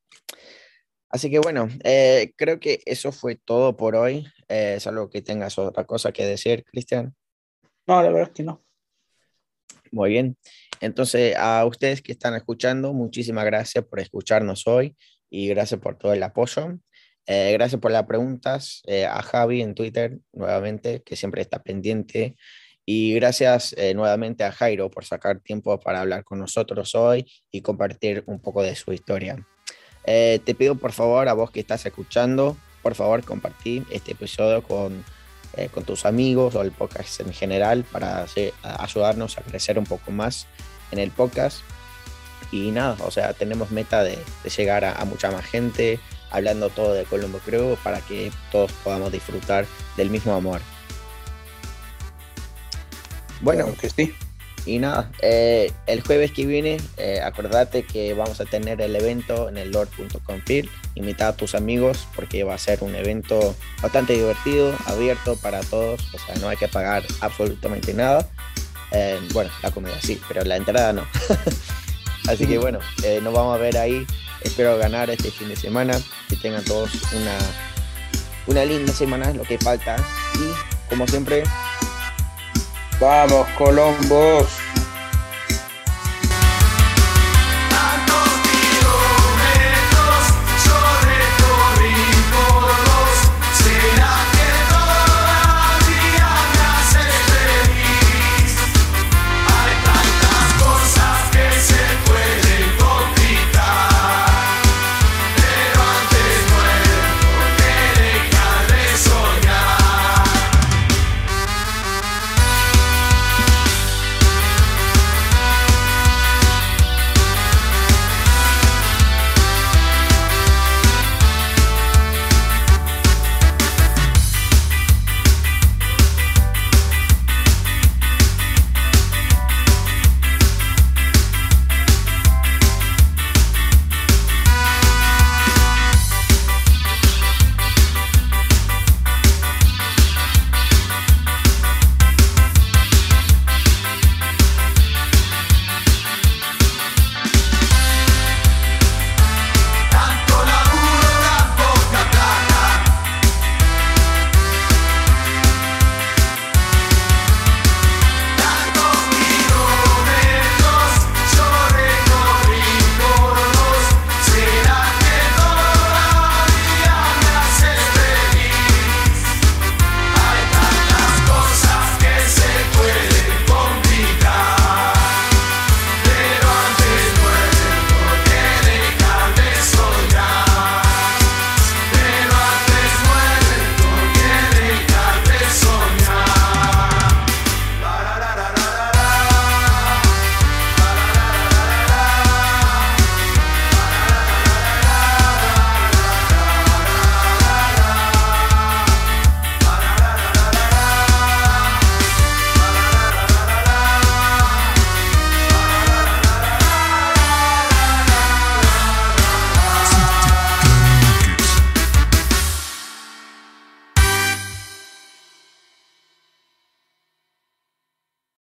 Así que bueno, eh, creo que eso fue todo por hoy. Eh, salvo que tengas otra cosa que decir, Cristian. No, la verdad es que no. Muy bien. Entonces, a ustedes que están escuchando, muchísimas gracias por escucharnos hoy y gracias por todo el apoyo. Eh, gracias por las preguntas. Eh, a Javi en Twitter, nuevamente, que siempre está pendiente y gracias eh, nuevamente a Jairo por sacar tiempo para hablar con nosotros hoy y compartir un poco de su historia. Te pido por favor a vos que estás escuchando, por favor compartir este episodio con, con tus amigos o el podcast en general para ayudarnos a crecer un poco más en el podcast. Y nada, o sea, tenemos meta de, llegar a, mucha más gente, hablando todo de Colombo Creo, para que todos podamos disfrutar del mismo amor. Bueno, que sí. Y nada, eh, el jueves que viene, eh, acordate que vamos a tener el evento en el lord.com Invita a tus amigos porque va a ser un evento bastante divertido, abierto para todos. O sea, no hay que pagar absolutamente nada. Eh, bueno, la comida sí, pero la entrada no. Así que bueno, nos vamos a ver ahí. Espero ganar este fin de semana. Que tengan todos una, una linda semana, lo que falta. Y como siempre, Vamos, Colombos.